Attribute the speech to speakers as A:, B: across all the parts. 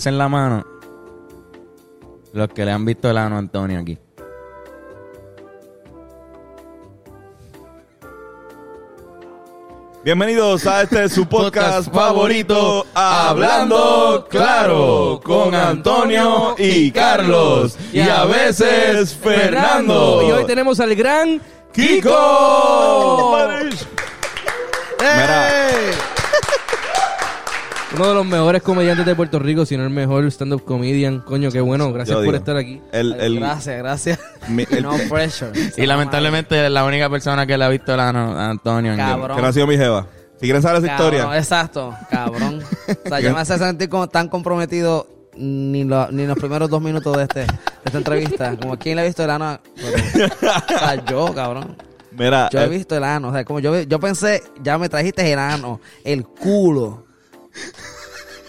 A: Alcen la mano los que le han visto el ano a Antonio aquí.
B: Bienvenidos a este su podcast favorito,
A: favorito,
B: Hablando Claro, con Antonio y Carlos, y a veces Fernando.
C: Y hoy tenemos al gran
B: ¡Kiko! Mira,
C: uno de los mejores comediantes de Puerto Rico, si no el mejor stand-up comedian. Coño, qué bueno. Gracias
B: Yo
C: por
B: digo.
C: estar aquí.
B: el, el,
D: Gracias, gracias.
B: mi- el-
D: no pressure.
A: Y lamentablemente la única persona que le ha visto el ano a Antonio.
D: Cabrón.
B: que no ha sido mi jeva. Si quieren saber esa
D: Cabrón,
B: historia,
D: Exacto, cabrón. O sea, yo me hace sentir como tan comprometido ni, lo- ni los primeros dos minutos de, este, de esta entrevista. Como quién le ha visto el ano. Pero- o sea, yo, cabrón.
B: mira,
D: Yo he
B: eh,
D: visto el ano. O sea, como yo, yo pensé, ya me trajiste el ano, el culo.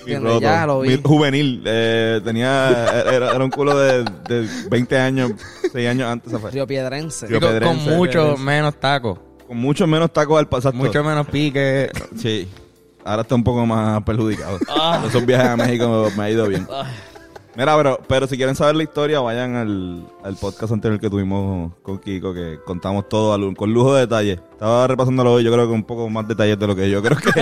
B: Mi
D: entiendo,
B: roto,
D: ya lo vi.
B: mi juvenil, eh, tenía, era, era un culo de, de 20 años, 6 años antes, fue.
D: Río Piedrense.
B: Río
A: con, mucho menos tacos,
B: Con mucho menos tacos al pasar.
A: mucho menos pique.
B: Sí. Ahora está un poco más perjudicado. Esos viajes a México me ha ido bien. Mira, pero, pero si quieren saber la historia, vayan al, al podcast anterior que tuvimos con Kiko, que contamos todo al- con lujo de detalle. Estaba repasándolo hoy, yo creo que un poco más detalles de lo que yo creo que...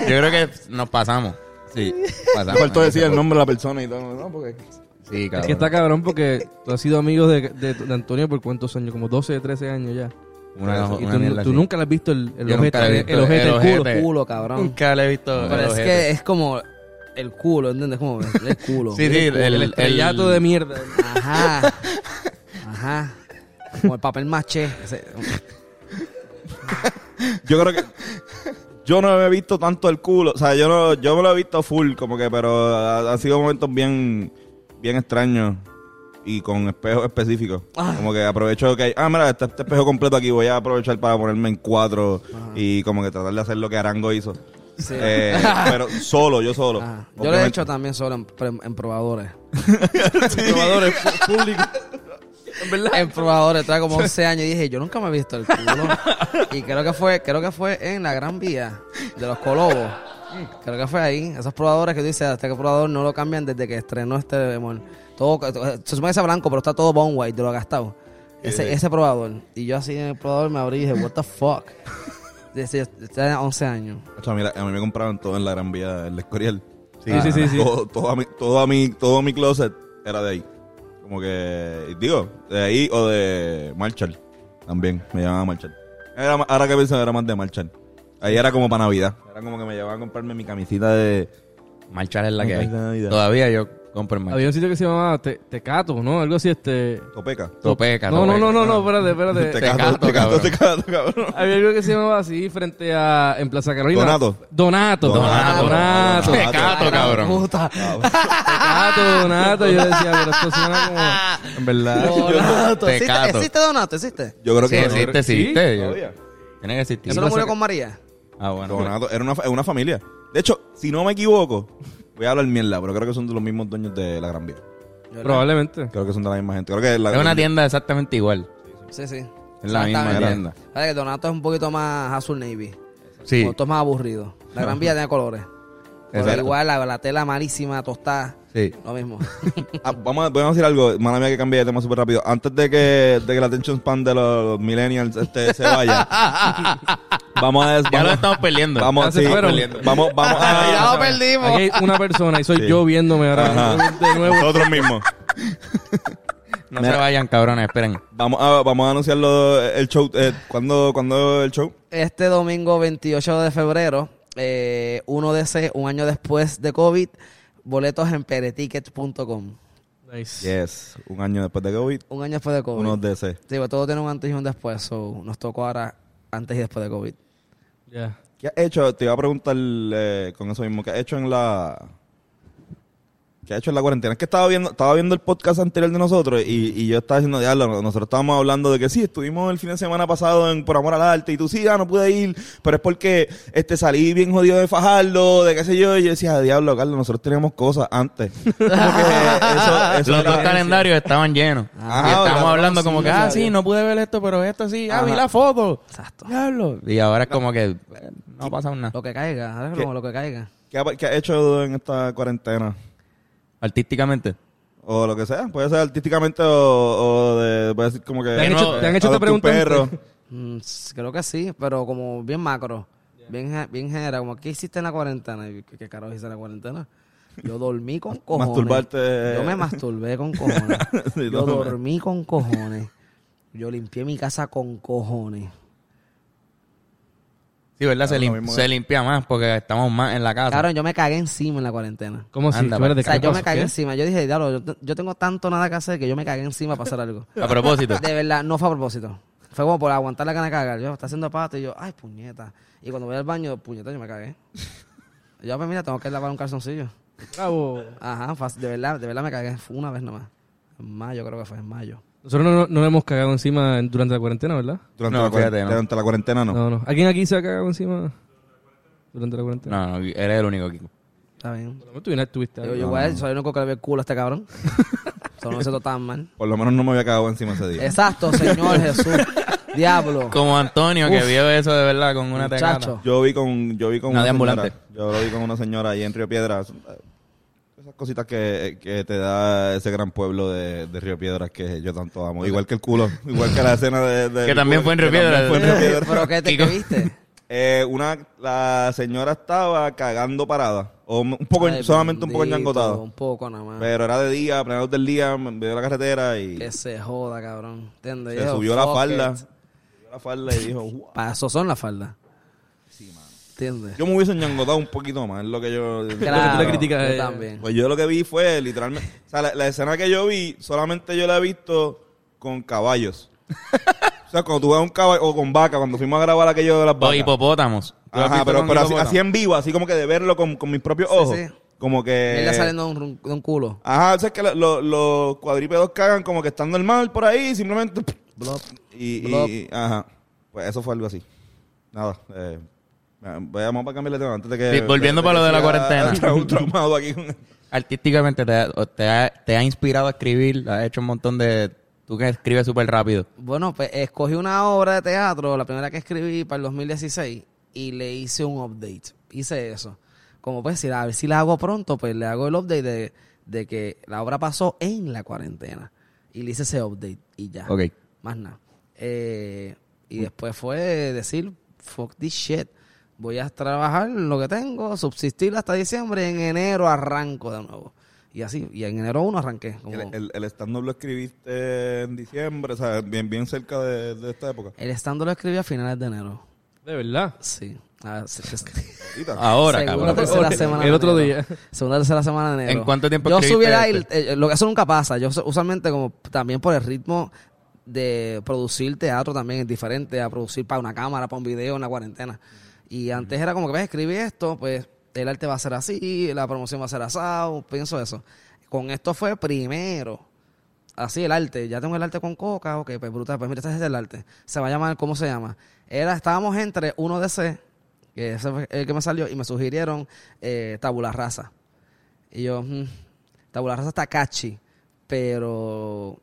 A: Yo creo que nos pasamos. Sí, pasamos.
B: Faltó decir el nombre de la persona y todo. No, porque...
A: Sí,
C: Es
A: cabrón.
C: que está cabrón porque tú has sido amigo de, de- de Antonio por cuántos años, como 12, 13 años ya.
A: Una,
C: y
A: una
C: tú,
A: mierda
C: tú nunca le has visto el, el ojete, el, ojete,
A: el
C: el culo.
D: culo, cabrón.
A: Nunca le he visto
D: Pero
A: el
D: es
A: ojete.
D: que es como el culo, ¿entiendes? Como el culo.
A: Sí, sí, el,
C: El,
A: el,
C: estrellato de mierda.
D: Ajá. Ajá. Como el papel maché.
B: Yo creo que... Yo no he visto tanto el culo. O sea, yo no, yo me lo he visto full, como que, pero ha- han sido momentos bien, bien extraños y con espejos específicos. Como que aprovecho que hay, ah, mira, este, este espejo completo aquí, voy a aprovechar para ponerme en cuatro y como que tratar de hacer lo que Arango hizo.
D: Sí.
B: Eh, pero solo, yo solo.
D: Ajá. Yo lo he hecho también solo en, en- en probadores.
C: Probadores pu- públicos. En verdad.
D: En probadores, trae como 11 años y dije, yo nunca me he visto el culo. y creo que fue, creo que fue en la Gran Vía de los Colobos. Creo que fue ahí. Esos probadores que tú dices, este probador no lo cambian desde que estrenó este amor. Todo, se supone que sea blanco, pero está todo bone white de lo gastado. Ese, ese probador. Y yo así en el probador me abrí y dije, what the fuck. Desde, tenía 11 años.
B: O sea, mira, a mí me compraron todo en la Gran Vía, en la Escorial.
C: Sí, sí, sí, sí.
B: Todo, todo, a mi, todo, a mi, todo mi closet era de ahí. Como que, digo, de ahí o de Marshall. También, me llamaban Marshall. Era, ahora que pienso, era más de Marshall. Ahí era como para Navidad. Era como que me llevaban a comprarme mi camisita de...
A: Marchar es la que hay.
B: Navidad.
A: Todavía yo compro en Marchar.
C: Había un sitio que se llamaba Te- Tecato, ¿no? Algo así, este...
B: Topeca.
A: Topeca,
C: No, no, no, no, no, espérate, espérate.
B: Tecato,
A: Tecato,
B: tecato,
A: cabrón.
B: tecato, cabrón.
C: Había algo que se llamaba así frente a... En Plaza Carolina.
B: Donato.
C: Donato.
B: Donato.
C: Donato.
B: Donato.
A: Tecato, cabrón.
D: puta.
C: Tecato, Donato. Yo decía, pero esto suena como... En verdad.
D: Donato. ¿Existe,
A: Tecato.
D: ¿Existe Donato? ¿Existe?
B: Yo creo
A: Sí,
B: que...
A: existe, existe. Yo-
B: Todavía.
A: Tiene que existir.
D: ¿Eso no murió con María?
A: Ah, bueno.
B: Donato, era una, fa- una familia. De hecho, si no me equivoco, voy a hablar mierda, pero creo que son de los mismos dueños de la Gran Vía.
C: Probablemente.
B: Creo que son de la misma gente. Creo que la
A: Es una tienda exactamente igual.
D: Sí, sí.
A: Es la misma tienda.
D: Sabes que Donato es un poquito más azul navy.
A: Sí.
D: Esto es más aburrido. La Gran Vía tiene colores. Pero igual la, la tela malísima, tostada,
A: Sí.
D: lo mismo.
B: Ah, vamos, a, vamos a decir algo, mala mía que cambie de tema súper rápido. Antes de que, de que la attention span de los millennials este, se vaya, vamos a...
A: Ya lo estamos perdiendo.
B: vamos, sí,
C: fueron.
B: vamos, vamos a...
D: ya lo perdimos.
C: Aquí hay una persona y soy
B: Sí.
C: yo viéndome ahora
B: Ajá.
C: de nuevo.
B: Nosotros mismos.
A: No se vayan, cabrones, esperen.
B: Vamos a, vamos a anunciarlo el show. Eh, ¿cuándo, ¿Cuándo el show?
D: Este domingo 28 de febrero, eh, 1DC, un año después de COVID, boletos en peretickets.com.
C: Nice.
B: Yes. Un año después de COVID,
D: Un año después de COVID.
B: unos DC.
D: Sí, pues todo tiene un antes y un después, so nos tocó ahora antes y después de COVID.
B: ¿Qué has hecho? Te iba a preguntar eh, con eso mismo. ¿Qué has hecho en la... que ha hecho en la cuarentena. Es que estaba viendo, estaba viendo el podcast anterior de nosotros y, y yo estaba diciendo, diablo, nosotros estábamos hablando de que sí, estuvimos el fin de semana pasado en Por Amor al Arte y tú sí, ah, no pude ir, pero es porque este salí bien jodido de fajarlo, de qué sé yo, y yo decía, diablo, Carlos, nosotros teníamos cosas antes. Como que eso, eso
A: Los dos calendarios estaban llenos.
B: Ajá,
A: y estábamos hablando
B: sí,
A: como que, ah, sí, no pude ver esto, pero esto sí. Ah, vi
B: Ajá.
A: la foto.
D: Exacto.
A: Diablo. Y ahora es como que eh, no ha pasado nada.
D: Lo que caiga, lo que caiga.
B: ¿Qué ha, qué ha hecho en esta cuarentena?
A: Artísticamente.
B: O lo que sea, puede ser artísticamente o, o de, puede ser como que...
C: ¿Te han hecho, te han hecho esta pregunta
B: perro.
D: Mm, creo que sí, pero como bien macro. Bien, bien general. Como, ¿qué hiciste en la cuarentena? Y, ¿Qué, qué carajo hice en la cuarentena? Yo dormí con cojones.
B: Masturbarte.
D: Yo me masturbé con cojones.
B: Sí,
D: Yo dormí con cojones. Yo limpié mi casa con cojones.
A: Sí, ¿verdad? Se, lim- limpia más porque estamos más en la casa.
D: Claro, yo me cagué encima en la cuarentena.
C: ¿Cómo Espérate,
D: O sea,
C: ¿qué
D: yo me cagué
C: ¿Qué?
D: encima. Yo dije, diablo, yo, yo tengo tanto nada que hacer que yo me cagué encima para hacer algo.
A: A propósito.
D: De verdad, no fue a propósito. Fue como por aguantar la gana de cagar. Yo, está haciendo pato y yo, ay, puñeta. Y cuando voy al baño, puñeta, yo me cagué. Yo, pues mira, tengo que lavar un calzoncillo.
C: Bravo.
D: Ajá, de verdad, de verdad me cagué. Fue una vez nomás. En mayo creo que fue, en mayo.
C: Nosotros no, no, no hemos cagado encima en- durante la cuarentena, ¿verdad?
B: Durante,
A: No,
B: la,
A: fíjate,
B: cuarentena,
A: no.
B: durante la cuarentena no.
C: No, no. ¿Alguien aquí se ha cagado encima durante la cuarentena?
A: No, no, eres el único, Kiko.
D: Está bien.
C: Menos tú vienes- tuviste
D: Yo, yo igual, soy el único que le ve el culo a este cabrón. Eso no me siento tan mal.
B: Por lo menos no me había cagado encima ese día.
D: Exacto, Señor Jesús. Diablo.
A: Como Antonio, que
D: Uf.
A: vio eso de verdad con una tecata.
D: Muchacho.
B: Yo vi con, yo vi con
A: Una
B: una,
A: de
B: señora.
A: ambulante.
B: Yo lo vi con una señora ahí en Río Piedras. Esas cositas que, que te da ese gran pueblo de, de Río Piedras que yo tanto amo. Igual que el culo. Igual que la escena de... de-
A: Que también fue en Río Piedras.
B: fue en Río Piedras.
D: ¿Pero qué te viste?
B: Eh, una, la señora estaba cagando parada. O un poco,
D: Ay,
B: solamente un poco
D: bendito,
B: enyangotada.
D: Un poco nada más.
B: Pero era de día, luz del día, me de la carretera y
D: Que se joda, cabrón. ¿Entiendes?
B: se
D: Yo,
B: subió la falda.
D: it.
B: Subió la falda y dijo, "Wow".
D: Para eso son las faldas. ¿Entiendes?
B: Yo me hubiese ñangotado un poquito más, es lo que yo...
D: Claro,
C: tú le criticas a
D: yo
C: ella.
D: también.
B: Pues yo lo que vi fue literalmente... O sea, la, la escena que yo vi, solamente yo la he visto con caballos. o sea, cuando tú ves un caballo, o con vaca, cuando fuimos a grabar aquello de las
A: O
B: vacas.
A: hipopótamos. ¿Tú has
B: Ajá, pero, así,
A: hipopótamo?
B: así en vivo, así como que de verlo con, con mis propios ojos.
D: sí.
B: Como que...
D: Ella saliendo de un, de un culo.
B: Ajá, o sea, es que lo- lo- los cuadrípedos cagan como que están normal por ahí, simplemente...
D: Blop.
B: Y, y- ajá. Pues eso fue algo así. Nada. Eh, vamos para cambiar de tema antes de que.
A: Sí, volviendo para lo de la cuarentena.
B: tra- un traumado aquí. con-
A: Artísticamente te, ha- te ha, te ha inspirado a escribir, has hecho un montón de... Tú que escribes súper rápido.
D: Bueno, pues escogí una obra de teatro, la primera que escribí para el 2016, y le hice un update. Hice eso. Como pues, si la, a ver si la hago pronto, pues le hago el update de, de que la obra pasó en la cuarentena. Y le hice ese update y ya.
A: Ok.
D: Más nada. Eh, y después fue decir, fuck this shit. Voy a trabajar lo que tengo, subsistir hasta diciembre, en enero arranco de nuevo. Y así, y en enero 1 arranqué. Como
B: El, el, el stand-up lo escribiste en diciembre, o sea, bien, bien cerca de, de esta época.
D: el stand lo escribí a finales de enero.
C: De verdad.
D: Sí. Ah, sí, sí, sí.
A: Ahora,
D: Segunda,
A: cabrón.
D: tercera semana
C: El otro día.
D: Segunda, tercera semana de enero.
A: ¿En cuánto tiempo
D: Yo
A: escribiste
D: subiera
A: este?
D: el, eh, lo que eso nunca pasa. Yo su- usualmente como también por el ritmo de producir teatro también es diferente a producir para una cámara, para un video en la cuarentena. Y antes era como que ves, escribí esto, pues el arte va a ser así, la promoción va a ser asado, pienso eso. Con esto fue primero. Así el arte, ya tengo el arte con coca, ok, pues brutal, pues mira, este es el arte. Se va a llamar, ¿cómo se llama? Era, estábamos entre 1DC, que ese fue el que me salió, y me sugirieron eh, Tabula Rasa. Y yo, mm, Tabula Rasa está catchy, pero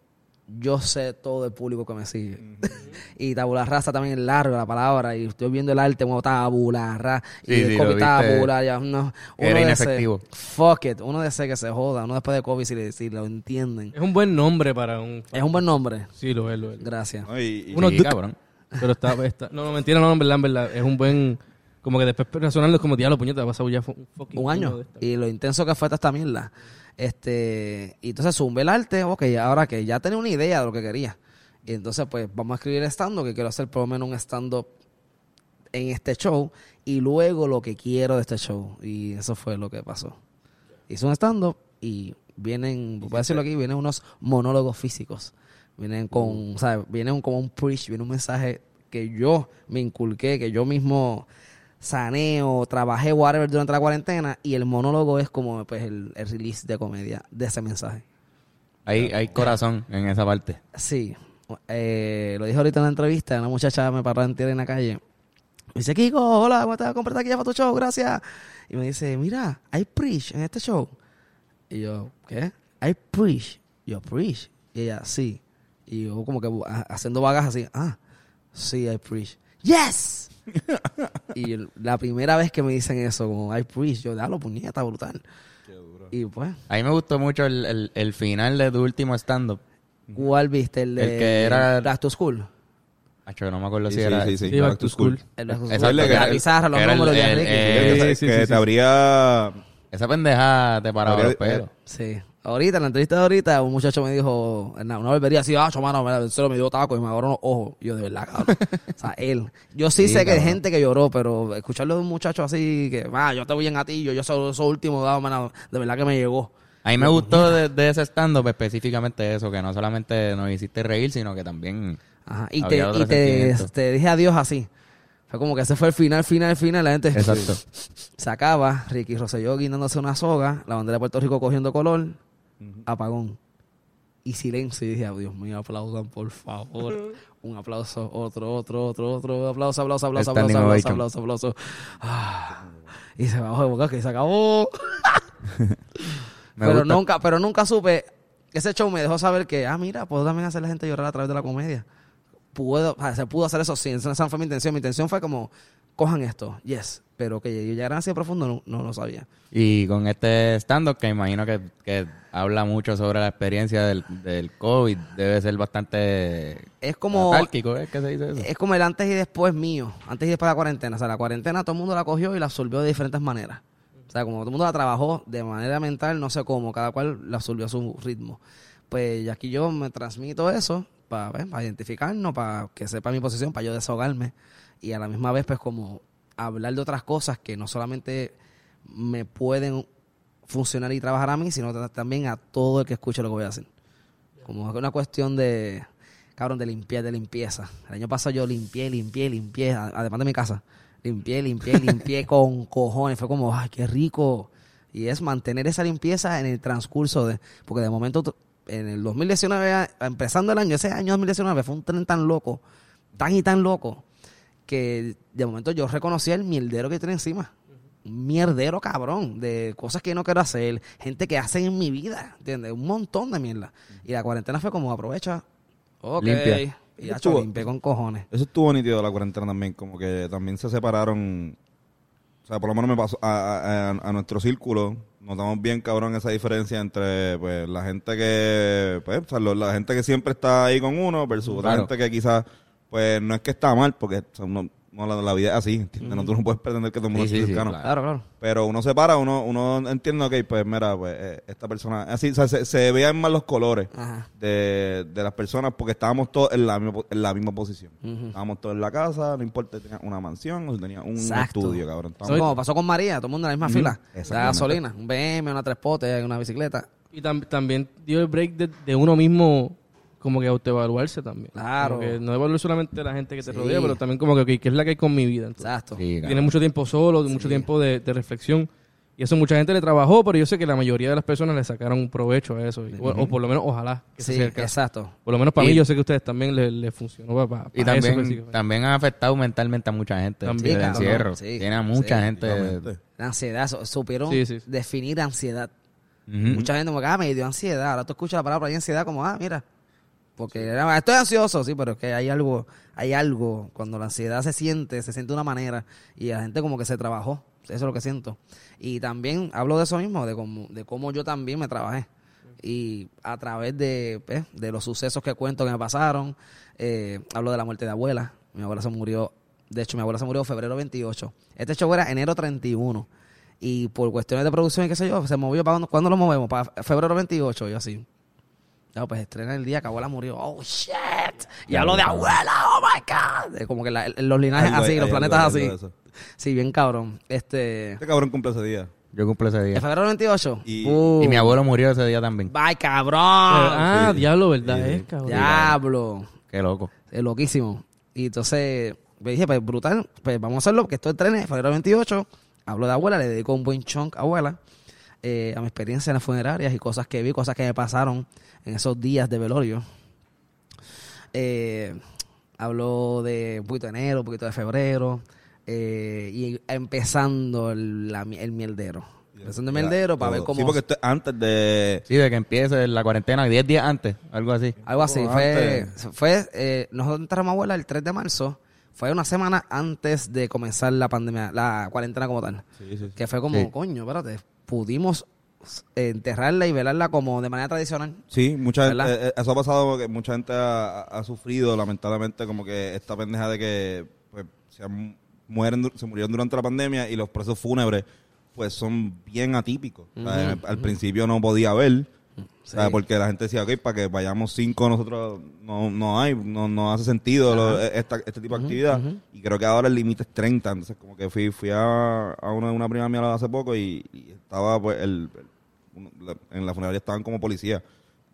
D: yo sé todo el público que me sigue. y Tabula Rasa también es larga la palabra, y estoy viendo el arte como Tabula Rasa, y
A: Sí,
D: el
A: sí,
D: COVID. Tabula, ya, no,
A: Era
D: uno de
A: inefectivo.
D: ese- Fuck it, uno de ese que se joda, uno después de COVID si, le- si lo entienden.
C: Es un buen nombre para un...
D: Es un buen nombre.
C: Sí, lo es, lo es.
D: Gracias.
B: ¿no? Y- y-
C: Uno
A: Sí,
C: de-
A: cabrón.
C: Pero está, está... No, no, mentira, no, en verdad, en verdad. Es un buen... Como que después razonando es como, diablo, puñeta, ha pasado ya fu- un fucking
D: un año.
C: de esta".
D: Y lo intenso que fue esta mierda. Este, y entonces zumbé el arte, ok, ahora que ya tenía una idea de lo que quería. Y entonces, pues, vamos a escribir el stand que quiero hacer por lo menos un stand-up en este show. Y luego lo que quiero de este show. Y eso fue lo que pasó. Hice un stand-up y vienen, voy a decirlo aquí, vienen unos monólogos físicos. Vienen con, o sea, vienen como un preach, viene un mensaje que yo me inculqué, que yo mismo saneo, trabajé, whatever, durante la cuarentena. Y el monólogo es como pues el, el release de comedia de ese mensaje.
A: Hay, hay corazón en esa parte.
D: Sí. Eh, lo dije ahorita en la entrevista. Una muchacha me paró en tierra en la calle. Me dice, Kiko, hola, ¿cómo estás? Compré aquí para tu show, gracias. Y me dice, mira, hay preach en este show. Y yo, ¿qué? Hay preach. Y yo, preach. Y ella, sí. Y yo como que haciendo vagas así, ah, sí, hay preach. ¡Yes! y la primera vez que me dicen eso, como hay preach, yo, dalo, puñeta, brutal. Y pues,
A: A mí me gustó mucho el, el, el final de tu último stand-up.
D: ¿cuál viste? El, de,
A: El que era-
D: Back to School.
A: Acho, que no me acuerdo
B: Sí,
A: si
B: sí,
A: era...
B: sí, sí.
C: Sí, Back to School.
D: El Back to
A: Exacto,
D: School.
B: que
D: la
B: era-
D: pizarra, los
A: que era el-
D: números de Enrique.
B: que te
C: sí.
B: habría...
A: Esa pendeja te paraba los pelos.
D: Sí. Ahorita, en la entrevista de ahorita, un muchacho me dijo, una barbería así, ah, mano, mira, se lo me dio taco y me agarró los ojos. Y yo, de verdad, cabrón. o sea, él. Yo sí,
A: Sí,
D: sé que hay gente que lloró, pero escucharlo de un muchacho así, que, ah, yo te voy en gatillo, yo soy eso último, dado, mano, de verdad que me llegó.
A: A mí me gustó de, de ese stand-up específicamente eso, que no solamente nos hiciste reír, sino que también...
D: Ajá. Y, te, y te, te dije adiós así. Fue como que ese fue el final, final, final. La gente
A: Exacto.
D: se acaba. Ricky Rosselló guindándose una soga. La bandera de Puerto Rico cogiendo color. Apagón. Y silencio. Y dije, oh, Dios mío, aplaudan, por favor. Un aplauso, otro, otro, otro, otro. Aplauso, aplauso, aplauso, aplauso, aplauso, aplauso, aplauso. Ah. Y se bajó de boca que se acabó. Pero
A: gusta.
D: nunca, pero nunca supe. Ese show me dejó saber que, ah, mira, puedo también hacer a la gente llorar a través de la comedia. Puedo, o sea, se pudo hacer eso sí. Esa esa fue mi intención. Mi intención fue como, cojan esto, yes. Pero que llegaran así de profundo, no, no lo sabía.
A: Y con este stand-up, que imagino que, que habla mucho sobre la experiencia del, del COVID, debe ser bastante
D: Es como,
A: catárquico, ¿es que se dice eso?
D: es como el antes y después mío. Antes y después de la cuarentena. O sea, la cuarentena todo el mundo la cogió y la absorbió de diferentes maneras. O sea, como todo el mundo la trabajó de manera mental, no sé cómo, cada cual la absorbió a su ritmo. Pues aquí yo me transmito eso para identificarnos, para que sepa mi posición, para yo desahogarme. Y a la misma vez, pues como hablar de otras cosas que no solamente me pueden funcionar y trabajar a mí, sino ta- también a todo el que escuche lo que voy a hacer. Como una cuestión de, cabrón, de limpiar, de limpieza. El año pasado yo limpié, limpié, limpié, además de mi casa. Limpié, limpié, limpié con cojones. Fue como, ay, qué rico. Y es mantener esa limpieza en el transcurso de, porque de momento, en el 2019, a- empezando el año, ese año 2019 fue un tren tan loco, tan y tan loco, que de momento yo reconocía el mierdero que tiene encima. Un mierdero cabrón de cosas que yo no quiero hacer, gente que hacen en mi vida, ¿entiendes? Un montón de mierda. Y la cuarentena fue como aprovecha, ok,
A: Limpia.
D: y ya
B: Estuvo-
D: limpié con cojones.
B: Eso estuvo nítido la cuarentena también, como que también se separaron. O sea, por lo menos me pasó a, a- a- a nuestro círculo. Notamos bien, cabrón, esa diferencia entre pues la gente que, pues, o sea, lo- la gente que siempre está ahí con uno versus otra
A: Claro.
B: gente que quizás, pues, no es que está mal, porque o sea, uno- no, la, la vida es así, ¿entiendes? No, tú no puedes pretender que todo el mundo
A: Sí,
B: esté
A: sí, claro.
D: Claro, claro.
B: Pero uno se para, uno, uno entiende, ok, pues mira, pues eh, esta persona, así, o sea, se, se veían más los colores de, de las personas porque estábamos todos en la en la misma posición. Estábamos todos en la casa, no importa si tenía una mansión o si tenía un
D: Exacto.
B: estudio, cabrón. Estábamos-
D: como pasó con María, todo el mundo en la misma fila. La gasolina, un BM, una tres potes, una bicicleta.
C: Y tam- también dio el break de, de uno mismo como que autoevaluarse también.
D: Claro.
C: Como que no evaluar solamente la gente que te
D: Sí.
C: rodea, pero también como que, ¿qué es la que hay con mi vida? Entonces,
D: Exacto.
A: Sí, cabrón.
C: Tiene mucho tiempo solo, mucho tiempo de, de reflexión. Y eso mucha gente le trabajó, pero yo sé que la mayoría de las personas le sacaron provecho a eso. Y- o, o por lo menos, ojalá. Que
D: Sí, exacto.
C: Por lo menos para
A: Y-
C: mí, yo sé que a ustedes también les le funcionó para, para
A: Y también, también ha afectado mentalmente a mucha gente.
C: También.
A: el encierro.
D: sí.
A: Tiene a mucha
D: Sí.
A: gente.
D: La ansiedad, su- supieron
C: Sí, sí.
D: definir ansiedad. Mucha gente como que, ah, me dio ansiedad. Ahora tú escuchas la palabra ansiedad como, ah, mira. Porque estoy ansioso, sí, pero es que hay algo, hay algo, cuando la ansiedad se siente, se siente de una manera y la gente como que se trabajó. Eso es lo que siento. Y también hablo de eso mismo, de cómo, de cómo yo también me trabajé. Y a través de, pues, de los sucesos que cuento que me pasaron, eh, hablo de la muerte de abuela. Mi abuela se murió, de hecho mi abuela se murió febrero 28. Este show era enero 31. Y por cuestiones de producción y qué sé yo, se movió para ¿cuándo lo movemos? Para febrero 28, yo así. Ya, pues estrena el día que abuela murió. Oh, shit. Y hablo de abuela, oh my God. Como que la- los linajes
B: Algo-
D: así,
B: hay
D: los planetas así. Sí, bien cabrón. Este.
B: Este cabrón cumple ese día.
A: Yo cumplo ese
D: ¿En
A: día.
D: febrero 28?
B: Y-
D: Uh,
A: Y mi abuelo murió ese día también.
D: ¡Bye, cabrón!
C: ah,
B: sí.
C: diablo, ¿verdad?
B: Sí, sí.
C: Es, cabrón.
D: Diablo.
A: Qué loco.
D: Es loquísimo. Y entonces, Me dije, pues brutal, pues vamos a hacerlo, porque esto es tren, febrero 28. Hablo de abuela, le dedico un buen chunk a abuela. Eh, a mi experiencia en las funerarias y cosas que vi, cosas que me pasaron en esos días de velorio. Eh, hablo de un poquito de enero, un poquito de febrero. eh, y empezando el, la- el mieldero. Empezando el mieldero para ver cómo...
B: Sí, porque esto es antes de...
A: Sí, de que empiece la cuarentena, 10 días antes, algo así.
D: Algo así.
B: Como
D: Fue,
B: antes.
D: fue eh, nosotros entramos a abuela el 3 de marzo. Fue una semana antes de comenzar la pandemia, la cuarentena como tal.
B: Sí, sí, sí.
D: Que fue como,
A: Sí.
D: coño, espérate, pudimos enterrarla y velarla como de manera tradicional.
B: Sí, mucha gente, eh, eso ha pasado que mucha gente ha, ha sufrido lamentablemente como que esta pendeja de que pues, se, mueren, se murieron durante la pandemia y los procesos fúnebres pues son bien atípicos. O sea,
D: Ujú,
B: al principio no podía ver, o sea,
D: Sí.
B: porque la gente decía, ok, para que vayamos cinco nosotros no, no hay, no, no hace sentido lo- esta- este tipo de actividad. Y creo que ahora el límite es 30, entonces como que fui, fui a, a una, una prima mía hace poco y, y estaba pues el, el- en la funeraria estaban como policías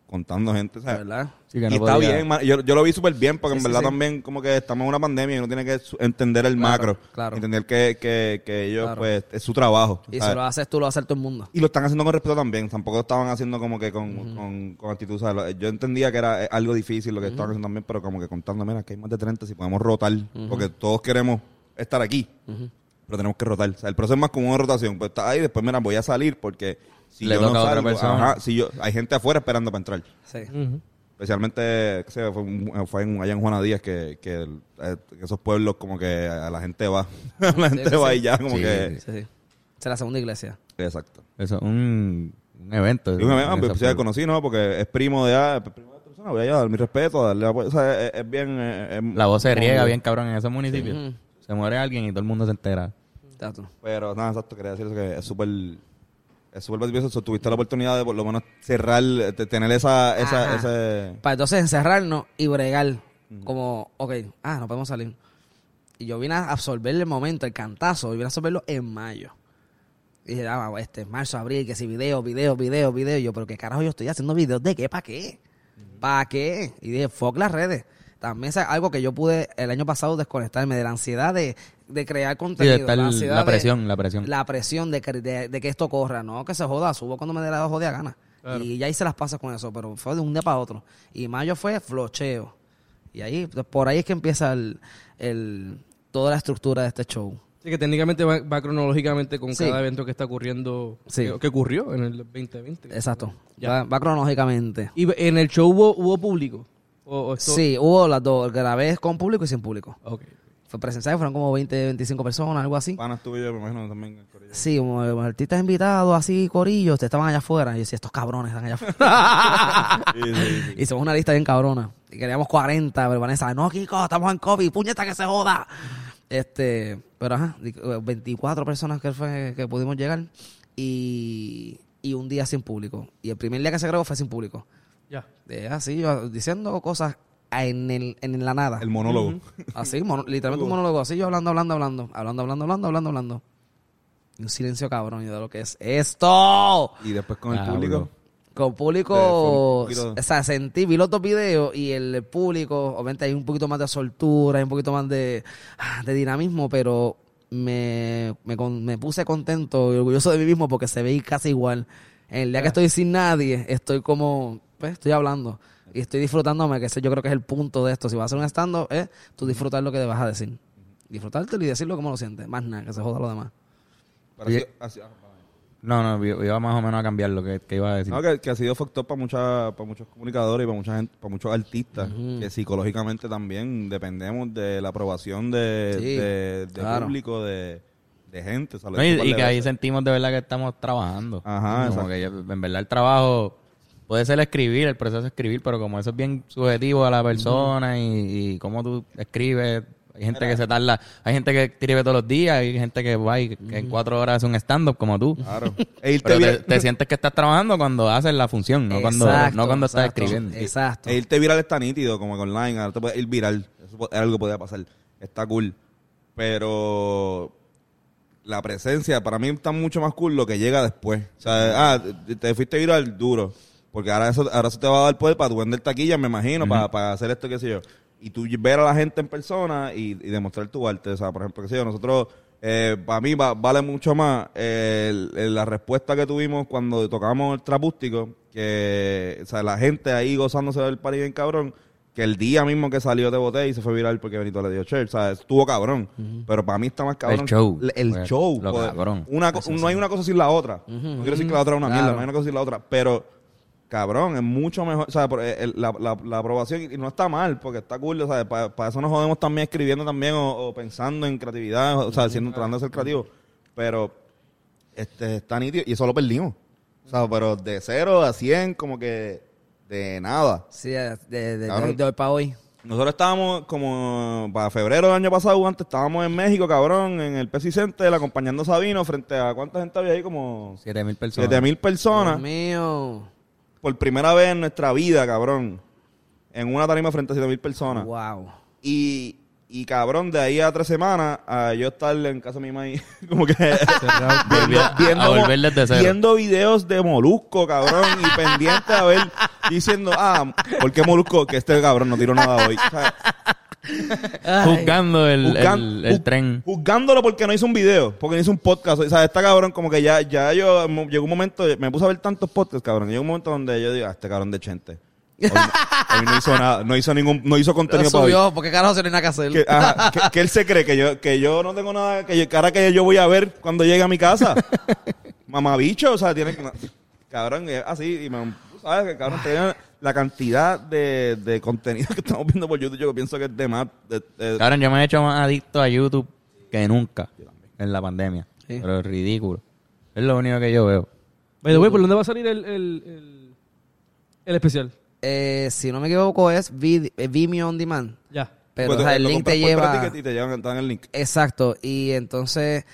B: contando gente, sea,
D: ¿Verdad?
A: Sí, que
B: y está
A: podía-
B: bien, man. yo, yo lo vi súper bien porque
D: Sí,
B: en verdad
D: sí.
B: también como que estamos en una pandemia y uno tiene que entender el
D: Claro,
B: macro,
D: claro.
B: entender que, que, que ellos
D: Claro.
B: pues es su trabajo.
D: Y
B: ¿sabes?
D: si lo haces tú, lo va a hacer todo el mundo.
B: Y lo están haciendo con respeto también. Tampoco lo estaban haciendo como que con, con, con actitud. ¿sabes? Yo entendía que era eh, algo difícil lo que estaban haciendo también, pero como que contando, mira, que hay más de 30, si podemos rotar, porque todos queremos estar aquí, pero tenemos que rotar. O sea, el proceso es más como una rotación. Pues está ahí, después, mira, voy a salir porque si
A: Le
B: yo no
A: a otra
B: salgo,
A: persona.
B: ajá, si yo, hay gente afuera esperando para entrar.
D: Sí.
C: Ujú.
B: Especialmente, qué sé yo, fue, un- fue en, allá en Juana Díaz que, que, eh, que esos pueblos como que a la gente va. la gente
D: Sí,
B: va
D: sí.
B: y ya como
A: Sí,
B: que...
D: Sí, sí. Esa es la segunda iglesia.
B: Exacto.
A: Eso es un, un evento.
B: Ah,
A: esa
B: pues, sí,
A: forma.
B: conocí, ¿no? Porque es primo de, ah, es primo de esta persona, voy allá a dar mi respeto, a darle apoyo. O sea, es, es bien... eh, es-
A: La voz se riega bien cabrón en esos municipios.
D: Ujú.
A: Se muere alguien y todo el mundo se entera.
D: Exacto.
B: Pero nada, exacto, quería decir eso, que es súper... Es súper beneficioso. So, Tuviste la oportunidad de por lo menos cerrar, de tener esa... esa ese...
D: Para entonces encerrarnos y bregar. Como, ok, ah, no podemos salir. Y yo vine a absorber el momento, el cantazo, y vine a absorberlo en mayo. Y dije, ah, este, marzo, abril, que si video, video, video, video. Y yo, pero qué carajo yo estoy haciendo videos de qué, para qué, para qué. Y dije, fuck las redes. También es algo que yo pude el año pasado desconectarme de la ansiedad de, de crear
A: Sí,
D: contenido.
A: de estar
D: la, ansiedad
A: la
D: de-
A: presión, la presión.
D: la presión de que, de, de que esto corra, no que se joda, subo cuando me dé la jodida gana.
C: Claro.
D: Y ya hice las pasas con eso, pero fue de un día para otro. Y mayo fue flocheo. Y ahí, por ahí es que empieza el, el- toda la estructura de este show.
C: Así que técnicamente va, va cronológicamente con
D: Sí.
C: cada evento que está ocurriendo,
D: Sí.
C: que, que ocurrió en el 2020.
D: Exacto.
C: Ya.
D: Va, va cronológicamente.
C: ¿Y en el show hubo, hubo público? ¿O, o esto-
D: Sí, hubo las dos. Grabé con público y sin público.
C: Ok.
D: Fue presencial, fueron como 20, 25 personas, algo así.
B: Panas tuve yo, me imagino, también. el corillo.
D: Sí, como los artistas invitados, así, corillos, te estaban allá afuera. Y yo decía, estos cabrones están allá afuera.
B: Sí, sí, sí.
D: Hicimos una lista bien cabrona. Y queríamos 40, pero Vanessa, no, Kiko, estamos en COVID, puñeta que se joda. Este, pero ajá, di- 24 personas que fue que pudimos llegar y, y un día sin público. Y el primer día que se grabó fue sin público.
C: Ya.
D: De así, yo diciendo cosas en, el, en la nada.
B: El monólogo.
D: Así, mono- literalmente un monólogo, así yo hablando, hablando, hablando, hablando, hablando, hablando, hablando, hablando. Y un silencio cabrón, y de lo que es esto.
B: Y después con el público.
D: Con
B: Eh, fue
D: público, o sea, sentí, vi los dos videos y el público, obviamente hay un poquito más de soltura, hay un poquito más de, ah, de dinamismo, pero me, me, con- me puse contento y orgulloso de mí mismo porque se ve casi igual. El día que estoy sin nadie, estoy como, pues, estoy hablando y estoy disfrutándome, que ese yo creo que es el punto de esto. Si vas a hacer un stand-up, es tú disfrutar lo que te vas a decir. Disfrutártelo y decirlo como lo sientes. Más nada, que se joda lo demás.
A: Oye.
B: así- ah,
A: No, no, iba más o menos a cambiar lo que, que iba a decir.
B: No, que, que ha sido factor para mucha, para muchos comunicadores y para mucha gente, para muchos artistas, que psicológicamente también dependemos de la aprobación de,
D: Sí,
B: de, de
D: claro.
B: público, de, de gente. o sea, lo
A: No,
B: he
A: y, que ahí sentimos de verdad que estamos trabajando.
B: Ajá,
A: Como
B: exacto.
A: que en verdad el trabajo puede ser escribir, el proceso de escribir, pero como eso es bien subjetivo a la persona y, y cómo tú escribes, hay gente que se tarda, hay gente que escribe todos los días, hay gente que va y que en cuatro horas hace un stand-up como tú.
B: Claro. E irte,
A: Pero te,
B: viral,
A: te sientes que estás trabajando cuando haces la función, no cuando, no cuando estás
D: exacto,
A: escribiendo.
D: Exacto.
B: e irte viral está nítido, como que online, ahora te puedes ir viral. Eso es algo que podía pasar. Está cool. Pero la presencia, para mí está mucho más cool lo que llega después. O sea, ah, te- te fuiste viral duro. Porque ahora eso, ahora eso te va a dar poder para tu vender taquillas, me imagino, para, para hacer esto, qué sé yo. y tú ver a la gente en persona y, y demostrar tu arte. O sea, por ejemplo, que sé yo, nosotros, eh, para mí va- vale mucho más eh, el- el- la respuesta que tuvimos cuando tocamos el trapústico, que, o sea, la gente ahí gozándose del party bien cabrón, que el día mismo que salió de botella y se fue viral porque Benito le dio share, o sea, estuvo cabrón. Pero para mí está más cabrón.
A: El show.
B: El, el
A: Pues,
B: show.
A: lo
B: joder.
A: cabrón.
B: Una co- no hay una cosa sin la otra. No quiero decir que la otra es una mierda, no hay una cosa sin la otra. Pero, cabrón, es mucho mejor. O sea, por- el- la, la, la aprobación, y no está mal, porque está cool. O sea, para eso nos jodemos también escribiendo también o, o pensando en creatividad, o sea, haciendo, tratando de ser creativo. Pero, este, está nítido. Y eso lo perdimos. O sea, pero de cero a 100, como que de nada.
D: Sí, de, de, de,
B: Cabrón.
D: de hoy para hoy.
B: Nosotros estábamos como para febrero del año pasado, antes estábamos en México, cabrón, en el Pepsi Center, acompañando a Sabino frente a cuánta gente había ahí, como
A: Siete mil personas.
B: 7 mil
D: Dios
B: personas.
D: mío.
B: Por primera vez en nuestra vida, cabrón. En una tarima frente a 7 mil personas.
D: Wow.
B: Y, y cabrón, de ahí a tres semanas, a yo estar en casa de mi mamá, como que
A: Volví a- a volver desde cero.
B: viendo videos de Molusco, cabrón, y pendiente a ver, diciendo, ah, ¿por qué Molusco? Que este cabrón no tiró nada hoy. O sea,
A: Juzgando el,
B: Juzgan-
A: el, el
B: ju-
A: tren.
B: Juzgándolo porque no hizo un video, porque no hizo un podcast. O sea, está cabrón, como que ya, ya yo, llegó un momento, me puse a ver tantos podcasts, cabrón. Llegó un momento donde yo digo, ah, este cabrón de Chente. Hoy, no- hoy no hizo nada, no hizo ningún, no hizo contenido para hoy.
D: subió, porque carajo se no hay nada que hacer.
B: Que, ajá, que- que él se cree que yo, que yo no tengo nada, que yo, cara que yo voy a ver cuando llegue a mi casa. Mamabicho, o sea, tiene que, cabrón, es así, y me, sabes que cabrón, la cantidad de, de contenido que estamos viendo por YouTube, yo pienso que es de más, de- de-
A: Cabrón, yo me he hecho más adicto a YouTube que nunca en la pandemia.
D: Sí.
A: Pero es ridículo. Es lo único que yo veo.
C: By the way, ¿por dónde va a salir el, el, el, el especial?
D: Eh, si no me equivoco, es eh, Vimeo On Demand.
C: Ya.
D: Pero
B: Pues,
D: o sea, el link te lleva.
B: y te llevan en el link.
D: Exacto. Y entonces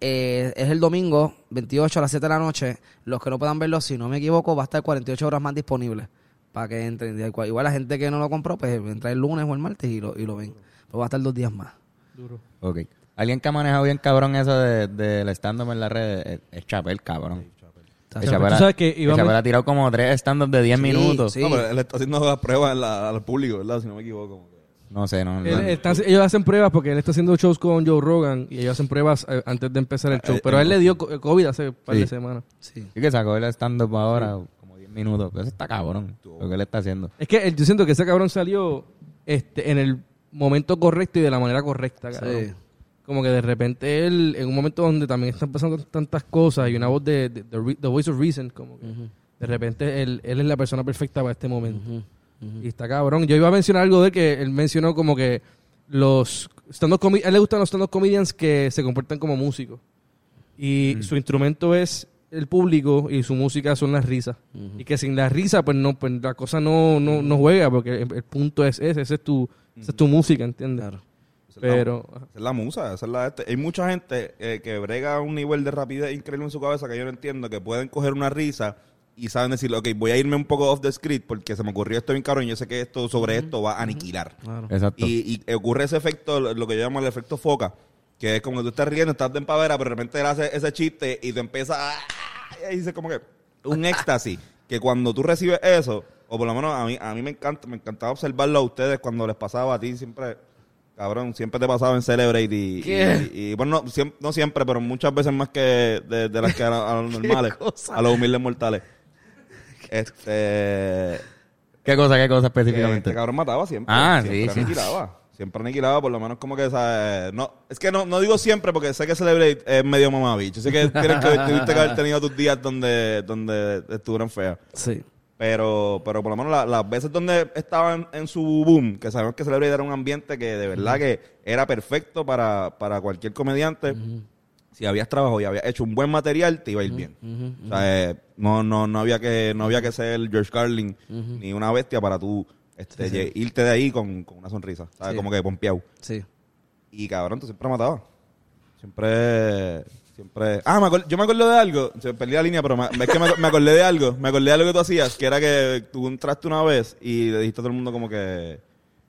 D: eh, es el domingo, 28 a las 7 de la noche. Los que no puedan verlo, si no me equivoco, va a estar 48 horas más disponible. Para que entren. Igual la gente que no lo compró, pues entra el lunes o el martes y lo, y lo ven. Pues va a estar dos días más.
C: Duro.
A: Ok. Alguien que ha manejado bien cabrón eso del de, del stand-up en la red es, es Chapel, cabrón. El
C: tú
A: ha-
C: sabes que
A: el
C: íbamos-
A: Chapel ha tirado como tres stand-up de 10
D: Sí,
A: minutos.
D: sí.
B: No, pero él está haciendo las pruebas al público, ¿verdad? Si no me equivoco.
A: No sé, no.
C: Él-
A: no.
C: ellos hacen pruebas porque él está haciendo shows con Joe Rogan y ellos hacen pruebas eh, antes de empezar el show.
B: Eh,
C: Pero a él
B: eh,
C: le dio co- COVID hace un par de
A: Sí.
C: semanas.
D: Sí.
A: Sí que sacó el stand-up ahora como 10 minutos. Eso está cabrón. Lo que él está haciendo.
C: Es que yo siento que ese cabrón salió este, en el momento correcto y de la manera correcta, cabrón.
D: Sí.
C: Como que de repente él, en un momento donde también están pasando tantas cosas y una voz de, de- de re- The Voice of Reason, como que de repente él, él es la persona perfecta para este momento. Y está cabrón. Yo iba a mencionar algo de que él mencionó como que los stand-up a él le gustan los stand-up comedians que se comportan como músicos. Y su instrumento es el público y su música son las risas. Y que sin la risa, pues no, pues la cosa no, no, no juega, porque el, el punto es ese, ese es tu, esa es tu música, ¿entiendes?
D: Claro.
B: La-
C: Pero,
B: esa es la musa, esa es la este. Hay mucha gente eh, que brega a un nivel de rapidez increíble en su cabeza que yo no entiendo, que pueden coger una risa y saben decir, ok, voy a irme un poco off the script porque se me ocurrió esto bien caro y yo sé que esto sobre esto va a aniquilar.
D: Claro.
A: Exacto.
B: Y, y ocurre ese efecto, lo que yo llamo el efecto foca, que es como que tú estás riendo, estás de empavera, pero de repente él hace ese chiste y tú empiezas a... Y dice como que un éxtasis, que cuando tú recibes eso, o por lo menos a mí, a mí me encanta, me encantaba observarlo a ustedes cuando les pasaba a ti siempre... Cabrón, siempre te pasaba en Celebrate y,
D: ¿Qué?
B: y, y, bueno, no, siem- no siempre, pero muchas veces más que de, de las que a, a los normales,
D: cosa?
B: a los humildes mortales. Este,
A: ¿Qué cosa, qué cosa
B: que
A: específicamente?
B: este cabrón mataba siempre.
A: Ah,
B: siempre
A: sí, sí.
B: aniquilaba. Siempre aniquilaba, por lo menos como que, ¿sabes? No, es que no, no digo siempre porque sé que Celebrate es medio mamabicho. Sé que tienes que, tuviste que haber tenido tus días donde, donde estuvieron feas.
D: Sí.
B: Pero, pero por lo menos la- las veces donde estaban en su boom, que sabemos que Celebrity era un ambiente que de verdad que era perfecto para, para cualquier comediante. Si habías trabajado y habías hecho un buen material, te iba a ir bien. O sea, eh, no, no, no había que, no había que ser George Carlin ni una bestia para tú este, irte de ahí con, con una sonrisa. ¿sabes?
D: Sí.
B: Como que pompeado.
D: Sí.
B: Y cabrón, tú siempre matabas. Siempre, siempre. Ah, me yo me acuerdo de algo. Se perdí la línea, pero me, es que me, me acordé de algo. Me acordé de algo que tú hacías, que era que tú entraste una vez y le dijiste a todo el mundo como que,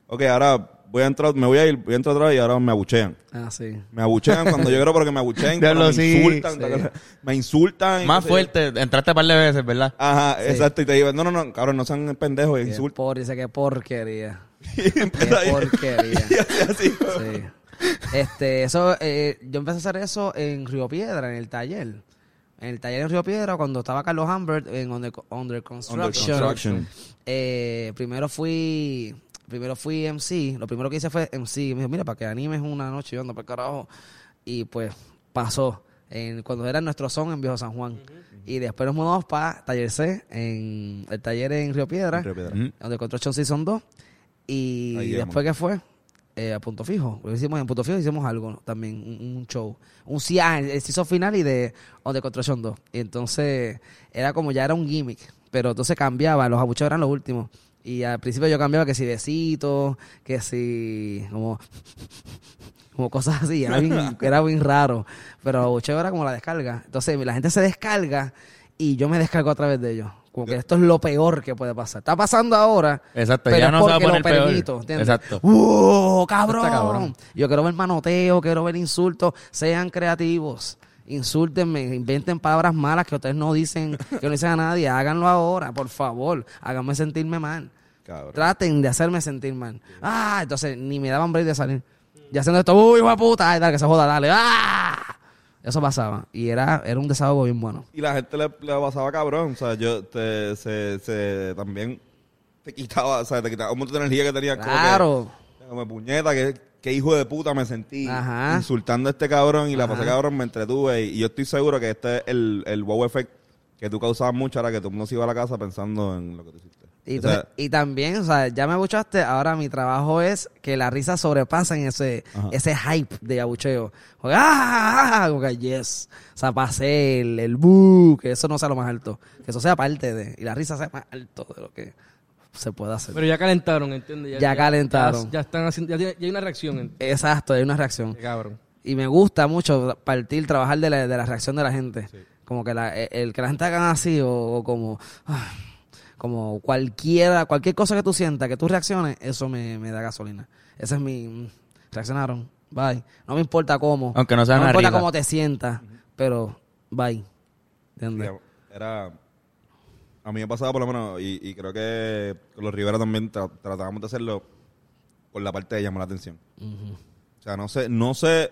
B: ok, ahora voy a entrar, me voy a ir, voy a entrar vez y ahora me abuchean.
D: Ah, sí.
B: Me abuchean cuando yo creo porque me abuchean, me
A: sí.
B: insultan, me insultan. y
A: Más
B: yo.
A: fuerte, entraste un par de veces, ¿verdad?
B: Ajá,
D: Sí.
B: exacto. Y te digo, no, no, no, cabrón, no sean pendejos, insultan.
D: por, dice qué porquería. Qué porquería. Sí. Este, eso, eh, yo empecé a hacer eso en Río Piedra, en el taller. En el taller en Río Piedra, cuando estaba Carlos Humbert en Under, Under Construction.
B: Under construction.
D: Eh, primero fui primero fui MC. Lo primero que hice fue MC. Me dijo, mira, para que animes una noche, yo ando para el carajo. Y pues pasó. En, cuando era nuestro son en Viejo San Juan. Y después nos mudamos para Taller C, en el taller en Río Piedra,
B: Río Piedra.
A: Ujú.
D: donde Construction Season 2. Y
B: Ahí
D: después que fue, eh, a Punto Fijo. Lo hicimos en Punto Fijo, hicimos algo ¿no? también, un, un show. Un sí, ah, el season final y de donde Construction 2. Y entonces era como ya era un gimmick, pero entonces cambiaba, los abucheos eran los últimos. Y al principio yo cambiaba que si besitos, que si como, como cosas así, era bien, era bien raro. Pero abucheo era como la descarga. Entonces la gente se descarga y yo me descargo a través de ellos. Como que esto es lo peor que puede pasar. Está pasando ahora.
A: Exacto,
D: pero
A: ya
D: es
A: no se va a poner
D: lo
A: peor.
D: permito, ¿entiendes?
A: Exacto.
D: ¡Uh, cabrón!
A: Está cabrón.
D: Yo quiero ver manoteo, quiero ver insultos. Sean creativos. Insúltenme, inventen palabras malas que ustedes no dicen, que no dicen a nadie. Háganlo ahora, por favor. Háganme sentirme mal.
B: Cabrón.
D: Traten de hacerme sentir mal. Ah, entonces ni me daban break de salir. Y haciendo esto, uy, hijo de puta, ay, dale, que se joda, dale. ¡Ah! Eso pasaba. Y era, era un desahogo bien bueno.
B: Y la gente le, le pasaba cabrón. O sea, yo te, se, se también te quitaba, o sea, te quitaba un montón de energía que tenías. como que-
D: Claro.
B: Como puñeta, que, que hijo de puta me sentí
D: Ajá.
B: insultando a este cabrón y la pasé cabrón, me entretuve. Y, y yo estoy seguro que este es el, el wow effect que tú causabas mucho ahora que todo el mundo se iba a la casa pensando en lo que tú hiciste.
D: Y,
B: O sea,
D: entonces- y también, o sea, ya me abuchaste, ahora mi trabajo es que la risa sobrepasen ese,
B: Ajá.
D: ese hype de abucheo. Como que, ¡ah! Como que, yes. O sea, pasé el, el boo, que eso no sea lo más alto. Que eso sea parte de, y la risa sea más alto de lo que se puede hacer.
C: Pero ya calentaron, ¿entiendes?
D: Ya calentaron.
C: Ya, ya están haciendo, ya, ya hay una reacción. ¿entiendes?
D: Exacto, hay una reacción.
C: Qué cabrón.
D: Y me gusta mucho partir, trabajar de la, de la reacción de la gente. Como que la, el, el que la gente haga así o, o como... ah, como cualquiera, cualquier cosa que tú sientas, que tú reacciones, eso me, me da gasolina. Ese es mi... Reaccionaron. Bye. No me importa cómo.
A: Aunque no sea
D: No me importa cómo te sientas, pero bye. ¿Entiendes?
B: era... A mí me pasaba por lo menos, y, y creo que con los Rivera también tra- tratábamos de hacerlo por la parte de llamar la atención. O sea, no sé, no sé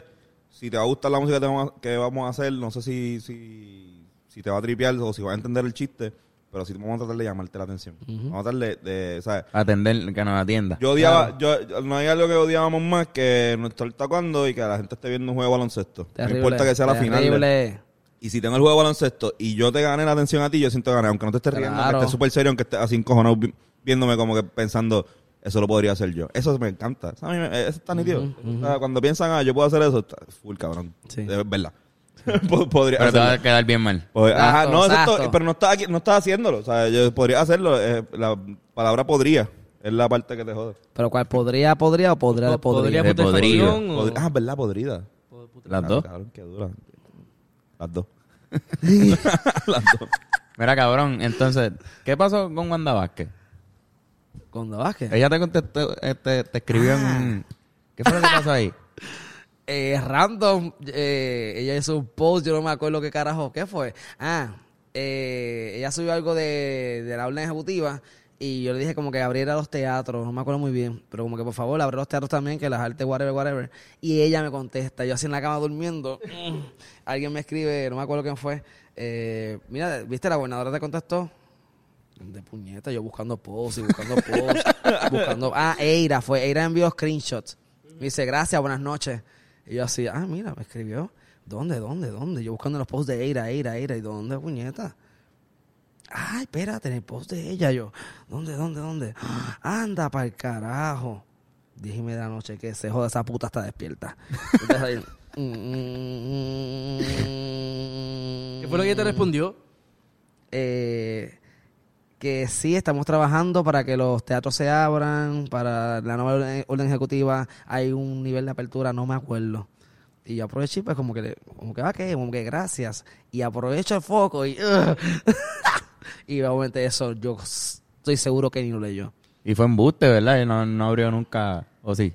B: si te va a gustar la música que, te vamos a, que vamos a hacer, no sé si, si, si te va a tripear o si vas a entender el chiste, pero sí vamos a tratar de llamarte la atención. Vamos a tratar de, de, ¿sabes?
A: Atender, que nos atienda.
B: Yo odiaba, yo, yo- no hay algo que odiábamos más que no estar tocando y que la gente esté viendo un juego de baloncesto.
D: Terrible,
B: no importa que sea la final. de-
D: terrible.
B: y si tengo el juego de baloncesto y yo te gané la atención a ti, yo siento gané. Aunque no te estés riendo,
D: Claro.
B: que estés súper serio, aunque estés así encojonado vi- viéndome como que pensando, eso lo podría hacer yo. Eso me encanta. Eso, a mí me- eso está nítido. O sea, cuando piensan, ah, yo puedo hacer eso, está full cabrón.
D: Sí.
B: Es verdad. Po- podría
A: Pero te va a quedar bien mal.
B: Ajá,
D: Exacto,
B: no, eso
D: exacto.
B: esto- pero no estás aquí, no estás haciéndolo. O sea, yo podría hacerlo. eh, la palabra podría es la parte que te jode.
D: Pero ¿cuál podría, podría o podría de podría?
A: De
C: putrefacción o-
B: Podri- ah, verdad, podrida.
A: Las
B: Ah,
A: dos.
B: cabrón, qué dura. Las dos. Las dos.
A: Mira, cabrón, entonces, ¿qué pasó con Wanda Vázquez?
D: Con Vázquez.
A: Ella te contestó, este, te escribió en... un- ¿Qué fue lo que pasó ahí?
D: Eh, random, eh, ella hizo un post, yo no me acuerdo qué carajo, ¿qué fue? Ah, eh, ella subió algo de, de la orden ejecutiva y yo le dije como que abriera los teatros, no me acuerdo muy bien, pero como que por favor abre los teatros también, que las artes, whatever, whatever. Y ella me contesta, yo así en la cama durmiendo, alguien me escribe, no me acuerdo quién fue, eh, mira, ¿viste la gobernadora te contestó? De puñeta, yo buscando posts y buscando posts, buscando... Ah, Eira fue, Eira envió screenshots. Me dice, gracias, buenas noches. Y yo así, ah, mira, me escribió. ¿Dónde, dónde, dónde? Yo buscando los posts de Eira, Eira, Eira. ¿Y dónde, puñeta? Ay, espérate, en el post de ella. Yo, ¿dónde, dónde, dónde? Anda para el carajo. Dígame de la noche que se joda esa puta está despierta. Entonces
C: ¿Qué fue lo que ella te respondió?
D: eh, que sí estamos trabajando para que los teatros se abran, para la nueva orden, ejecutiva hay un nivel de apertura, no me acuerdo. Y yo aproveché, pues como que, como que, ok, como que gracias. Y aprovecho el foco y... y obviamente eso yo estoy seguro que ni lo leyó.
A: Y fue embuste, ¿verdad? Y no, no abrió nunca, ¿o sí?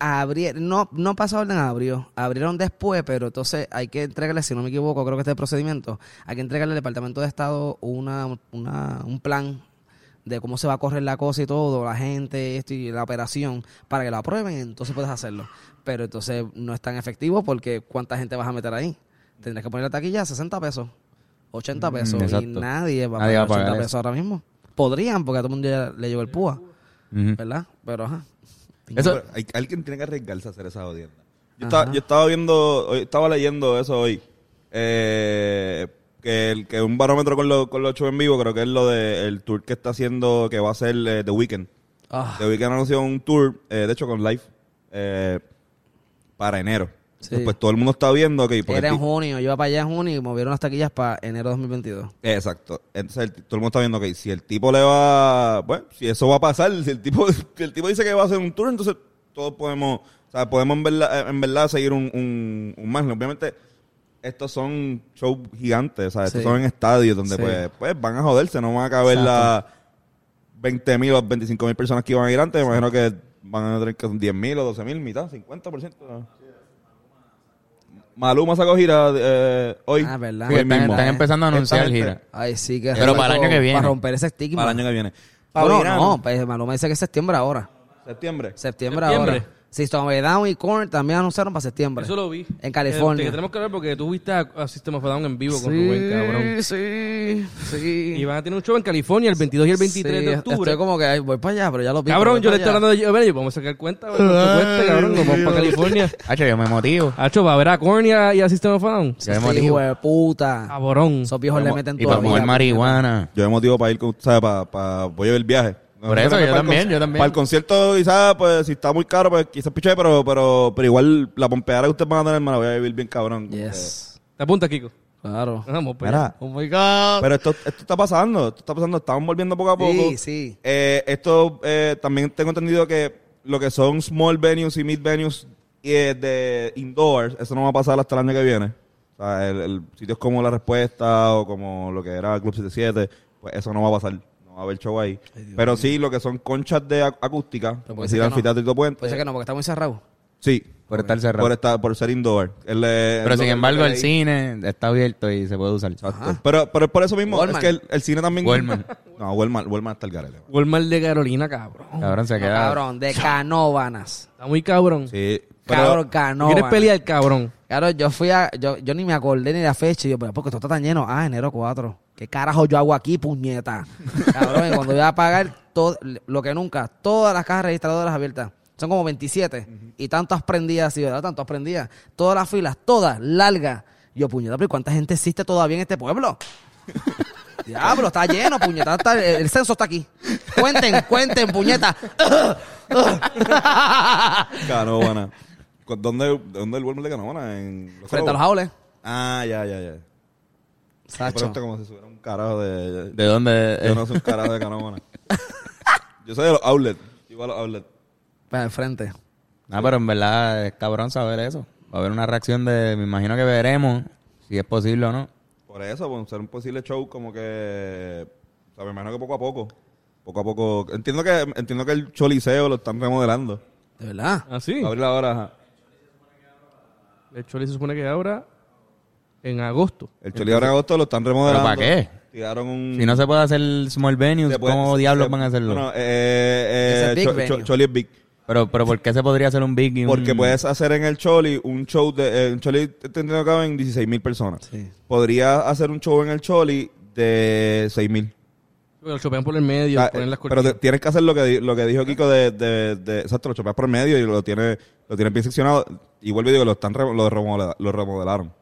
D: Abri- no, no pasó orden abrió, abrieron después, pero entonces hay que entregarle, si no me equivoco, creo que este es el procedimiento, hay que entregarle al Departamento de Estado una, una, un plan de cómo se va a correr la cosa y todo, la gente, esto y la operación, para que lo aprueben, entonces puedes hacerlo. Pero entonces no es tan efectivo porque ¿cuánta gente vas a meter ahí? Tendrás que poner la taquilla a 60 pesos, 80 pesos, y nadie va a
A: Nadie va
D: pagar
A: a
D: 80
A: pagar
D: pesos ahora mismo. Podrían, porque a todo el mundo ya le llegó el púa. ¿verdad? Pero ajá.
A: Eso-
B: hay, alguien tiene que arriesgarse a hacer esa jodienda. Yo estaba, yo estaba viendo, estaba leyendo eso hoy. Eh, que, el, que un barómetro con, lo- con los shows en vivo, creo que es lo del tour que está haciendo, que va a ser eh, The Weeknd.
D: Ah,
B: The Weeknd anunció un tour, eh, de hecho con live, eh, para enero.
D: Sí.
B: Pues todo el mundo está viendo que... porque
D: era en junio, yo iba para allá en junio y movieron las taquillas para enero de 2022.
B: Exacto. Entonces el- todo el mundo está viendo que si el tipo le va, bueno, si eso va a pasar, si el tipo, si el tipo dice que va a hacer un tour, entonces todos podemos, o sea, podemos en verdad, en verdad seguir un, un, un margen. Obviamente estos son shows gigantes, o sea, estos son en estadios donde
D: Sí.
B: pues, pues van a joderse, no van a caber las 20 mil o 25 mil personas que iban a ir antes, me imagino que van a tener que ser 10 mil o 12 mil, mitad, 50%. Maluma sacó gira eh, hoy.
D: Ah, ¿verdad?
A: Sí,
B: Hoy
A: están,
B: mismo.
A: están empezando a anunciar
B: Esta gente-
A: gira.
D: Ay, sí, que
A: Pero para el año que viene.
D: Para romper ese estigma.
B: Para el año que viene.
D: Bueno,
B: Para
D: no, pues Maluma dice que es septiembre ahora.
B: Septiembre.
D: Septiembre,
C: Septiembre.
D: ahora. System of a Down y Korn también anunciaron para septiembre.
C: Eso lo vi.
D: En California.
C: Eh, que tenemos que ver porque tú viste a, a System of a Down en vivo con Rubén, cabrón.
D: sí, sí.
C: Y van a tener un show en California el 22 y el 23
D: Sí,
C: de octubre.
D: Estoy como que voy para allá, pero ya lo vi.
C: Cabrón, yo le estoy hablando de... Bueno, vamos a sacar cuenta, cuesta, cabrón. Nos vamos para California.
A: Hacho, yo me motivo.
C: Hacho, va a ver a Korn y a, y a System of a Down.
A: Yo me.
D: Sí,
A: motivo.
D: hijo de puta.
C: Cabrón.
D: Esos viejos le meten
A: Y para mover marihuana.
B: Yo me motivo para ir con, ¿sabes? Para, para, voy a ver el viaje.
A: Por eso, yo también, yo también.
B: Para el concierto, quizás, pues, si está muy caro, pues, quizás piché, pero, pero, pero igual, la pompeada que ustedes van a tener, me la voy a vivir bien cabrón.
D: Yes.
C: Te apunta, Kiko.
D: Claro.
C: Vamos, pues.
B: Mira,
A: Oh my God.
B: pero esto, esto está pasando, esto está pasando, estamos volviendo poco a poco.
D: Sí, sí.
B: Eh, esto, eh, también tengo entendido que lo que son small venues y mid venues eh, de indoors, eso no va a pasar hasta el año que viene. O sea, el, el sitios como La Respuesta o como lo que era Club 77, pues eso no va a pasar. A haber show ahí. Pero sí, lo que son conchas de ac- acústica,
D: puede ser
B: decir
D: que no.
B: anfiteatro y todo puente.
D: Puede ser que no, porque está muy cerrado.
B: Sí.
A: Por estar cerrado.
B: Por, estar, por ser indoor. El, eh,
A: Pero sin embargo, el cine está abierto y se puede usar.
B: Exacto. Pero, pero es por eso mismo,
D: Walmart.
B: es que el, el cine también...
A: Walmart.
B: No, Walmart, Walmart está el garete.
C: Walmart de Carolina, cabrón.
A: Cabrón, se
D: No,
A: queda.
D: cabrón, de canóbanas.
C: Está muy cabrón.
B: Sí. Pero,
D: Cabrón,
C: ¿Tú
D: canóbanas.
C: ¿Quieres pelear, cabrón?
D: Claro, yo fui a. Yo, yo ni me acordé ni la fecha. Y yo, pero porque esto está tan lleno. Ah, enero 4. ¿Qué carajo yo hago aquí, puñeta? Cabrón, y cuando voy a pagar todo, lo que nunca, todas las cajas registradoras abiertas. Son como 27. Y tantas prendidas, sí, ¿verdad? Tantas prendidas. Todas las filas, todas, largas. Yo, puñeta, pero ¿y ¿cuánta gente existe todavía en este pueblo? Diablo, está lleno, puñeta. está- el, el censo está aquí. Cuenten, cuenten, puñeta.
B: Canóvana. ¿Cu- ¿Dónde, ¿Dónde el Walmart de Canóvana? En
D: Frente a los jaules.
B: Ah, ya, ya, ya.
D: Sacho.
B: Pero esto como si fuera un carajo de...
A: ¿De dónde?
B: Yo no soy un carajo de Canóvana. Yo soy de los outlets. Yo voy a los outlets.
D: Para el frente.
A: No, pero en verdad es cabrón saber eso. Va a haber una reacción de. Me imagino que veremos si es posible o no.
B: Por eso, por ser un posible show como que... O sea, me imagino que poco a poco. Poco a poco. Entiendo que entiendo que el Choliseo lo están remodelando.
D: De verdad.
C: Ah, sí.
B: Va a abrir ahora. ajá.
C: El Choli se supone que ahora en agosto.
B: El Choli ahora en agosto lo están remodelando.
A: para qué?
B: Tiraron un...
A: Si no se puede hacer small venues,
B: puede-
A: ¿cómo
B: se-
A: diablos
B: se-
A: van a hacerlo?
B: Bueno, eh,
D: Ese
B: eh,
D: big
B: Cho-
D: venue.
B: Cho- Choli es big.
A: pero, pero ¿por qué se podría hacer un big y un-
B: Porque puedes hacer en el Choli un show de... eh, en Choli tendría que caben 16 mil personas.
D: Sí.
B: Podría hacer un show en el Choli de 6 mil.
C: Lo chopean por el medio, ponen las
B: pero te-
C: cortinas.
B: tienes que hacer lo que, lo que dijo Kiko de, de, de- exacto, lo chopeas por el medio y lo tiene, lo tiene bien seccionado. Y vuelvo y digo, lo están re- lo, remodela- lo remodelaron.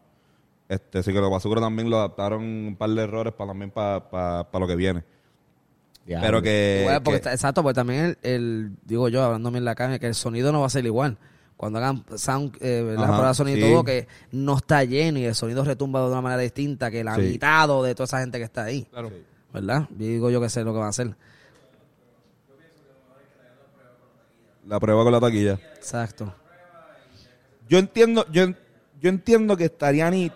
B: Este, así que lo seguro también lo adaptaron un par de errores para también para, para, para lo que viene. Pero que,
D: Bueno, porque
B: que-
D: está- exacto, porque también el, el- digo yo, hablándome en la caja, que el sonido no va a ser igual. Cuando hagan sound, eh, ¿verdad?
B: Ajá,
D: prueba de sonido y
B: sí.
D: todo, que no está lleno y el sonido retumba de una manera distinta que el
B: Sí.
D: habitado de toda esa gente que está ahí.
C: Claro.
D: ¿Verdad? Digo yo que sé lo que va a hacer.
B: la prueba con la taquilla.
D: Exacto.
B: Yo entiendo, yo, yo entiendo que estaría ni,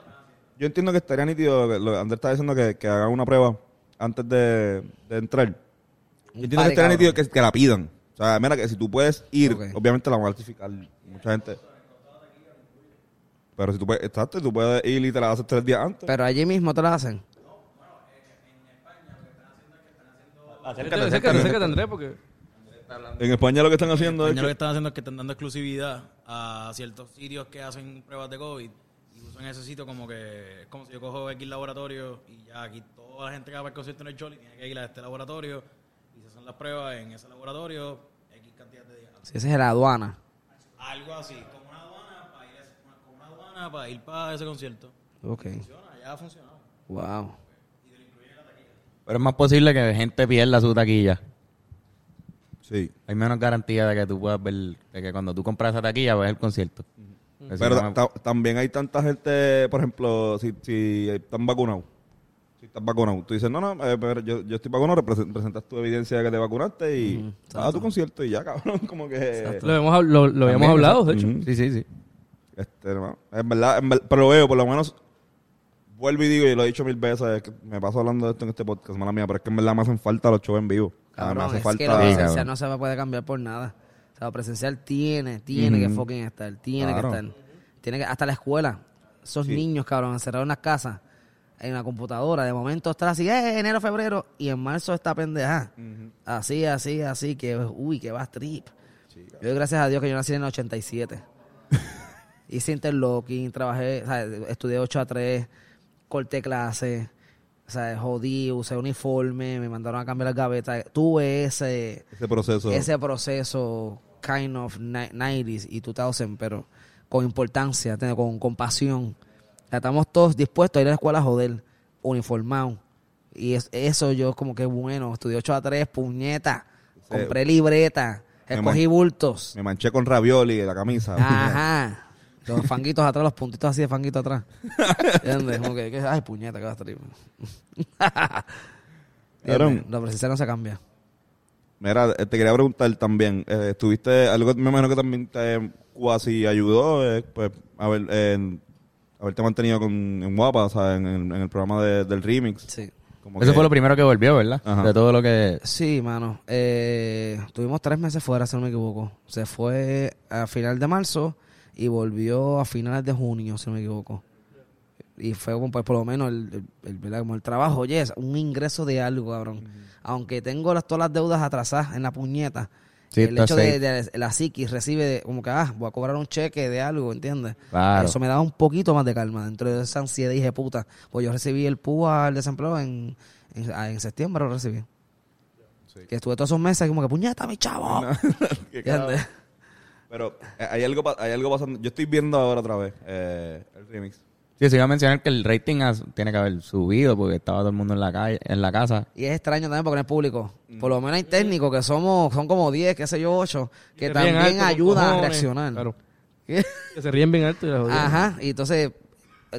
B: yo entiendo que estaría nítido, que lo que Ander está diciendo que, que hagan una prueba antes de, de entrar. Yo entiendo que estaría
D: cabrón.
B: nítido que, que la pidan. O sea, mira que si tú puedes ir,
D: Ok.
B: obviamente la van a certificar mucha gente. Pero si tú puedes, exacto, tú puedes ir y te la haces tres días antes.
D: Pero allí mismo te lo hacen.
B: Acércate,
C: Acércate,
B: acércate.
C: acércate, Andrés, porque...
B: En España lo que están haciendo es
E: España lo que
B: que-
E: están haciendo es que están dando exclusividad a ciertos sitios que hacen pruebas de COVID y usan ese sitio como que es como si yo cojo X laboratorio y ya aquí toda la gente que va para el concierto en el Choli tiene que ir a este laboratorio y se hacen las pruebas en ese laboratorio X cantidad de días.
D: Sí, esa es la aduana.
E: Algo así, como una aduana para ir a, como una aduana para ir para ese concierto.
D: Ok.
E: Funciona, ya ha funcionado.
D: Wow.
A: Pero es más posible que gente pierda su taquilla.
B: Sí.
A: Hay menos garantía de que tú puedas ver, de que cuando tú compras esa taquilla ves el concierto.
B: Pero ta-
A: me-
B: también hay tanta gente, por ejemplo, si, si están vacunados. Si estás vacunado. Tú dices, no, no, eh, pero yo, yo estoy vacunado, presentas tu evidencia de que te vacunaste y vas a tu concierto y ya, cabrón. Como que...
C: Lo, hemos, lo, lo habíamos
A: También,
C: hablado, de hecho.
A: Sí, sí, sí.
B: Este, no, en verdad, en ver- pero lo veo, por lo menos vuelvo y digo, y lo he dicho mil veces, es que me paso hablando de esto en este podcast, mala mía, pero es que en verdad me hacen falta los shows en vivo. Me
D: Cabrón,
B: hace
D: es
B: falta...
D: que
A: Sí,
D: presencial
A: cabrón.
D: no se poder cambiar por nada. Sea, lo presencial tiene, tiene que
B: Ujú.
D: fucking estar, tiene
B: Claro.
D: que estar. Tiene que, hasta la escuela. Esos niños, cabrón, encerrados en las casas, en la computadora, de momento está así, eh, enero, febrero, y en marzo está pendeja. Así, así, así, que, uy, que va trip. yo doy gracias a Dios que yo nací en el 87. Hice interlocking, trabajé, o sea, estudié 8 a 3, corté clases, o sea, jodí, usé uniforme, me mandaron a cambiar las gavetas. Tuve ese,
B: Ese proceso.
D: ese proceso kind of ni- 90s y 2000, pero con importancia, con, con pasión. O sea, estamos todos dispuestos a ir a la escuela a joder, uniformados. Y es, eso yo como que bueno, estudié 8 a 3, puñeta, compré libreta, escogí bultos.
B: Me manché con ravioli de la camisa.
D: Ajá. Los fanguitos atrás, los puntitos así de fanguito atrás. ¿Entiendes? Como que, que- ay, puñeta, que va a estar
B: Cabrón.
D: La presencial no se cambia.
B: Mira, eh, te quería preguntar también, eh, ¿estuviste, algo me imagino que también te cuasi ayudó, eh, pues, a ver, en- haberte mantenido con, en Guapa, o sea, en, el- en el programa de- del remix?
D: Sí.
B: Como
A: Eso
B: que-
A: fue lo primero que volvió, ¿verdad?
B: Ajá.
A: De todo lo que...
D: Sí, mano. Eh, tuvimos tres meses fuera, si no me equivoco. Se fue a final de marzo y volvió a finales de junio, si no me equivoco. Y fue como, pues, por lo menos el, el- el- como el trabajo, yes, un ingreso de algo, cabrón. Aunque tengo las, todas las deudas atrasadas en la puñeta,
A: Sí,
D: el hecho de, de la psiquis recibe de- como que, ah, voy a cobrar un cheque de algo, ¿entiendes?
A: Claro.
D: Eso me daba un poquito más de calma dentro de esa ansiedad y dije, puta, pues yo recibí el PUA al desempleo en, en, ah, en septiembre, lo recibí. Que estuve todos esos meses como que, puñeta, mi chavo.
B: Pero eh, hay algo, pa- hay algo pasando. Yo estoy viendo ahora otra vez eh, el remix.
A: Sí, se iba a mencionar que el rating has- tiene que haber subido porque estaba todo el mundo en la calle, en la casa.
D: Y es extraño también porque no es público. Por lo menos hay técnicos que somos, son como 10, qué sé yo, 8, que también
C: alto,
D: ayudan a reaccionar.
C: Claro. Que se ríen bien alto y la jodieron.
D: Ajá, y entonces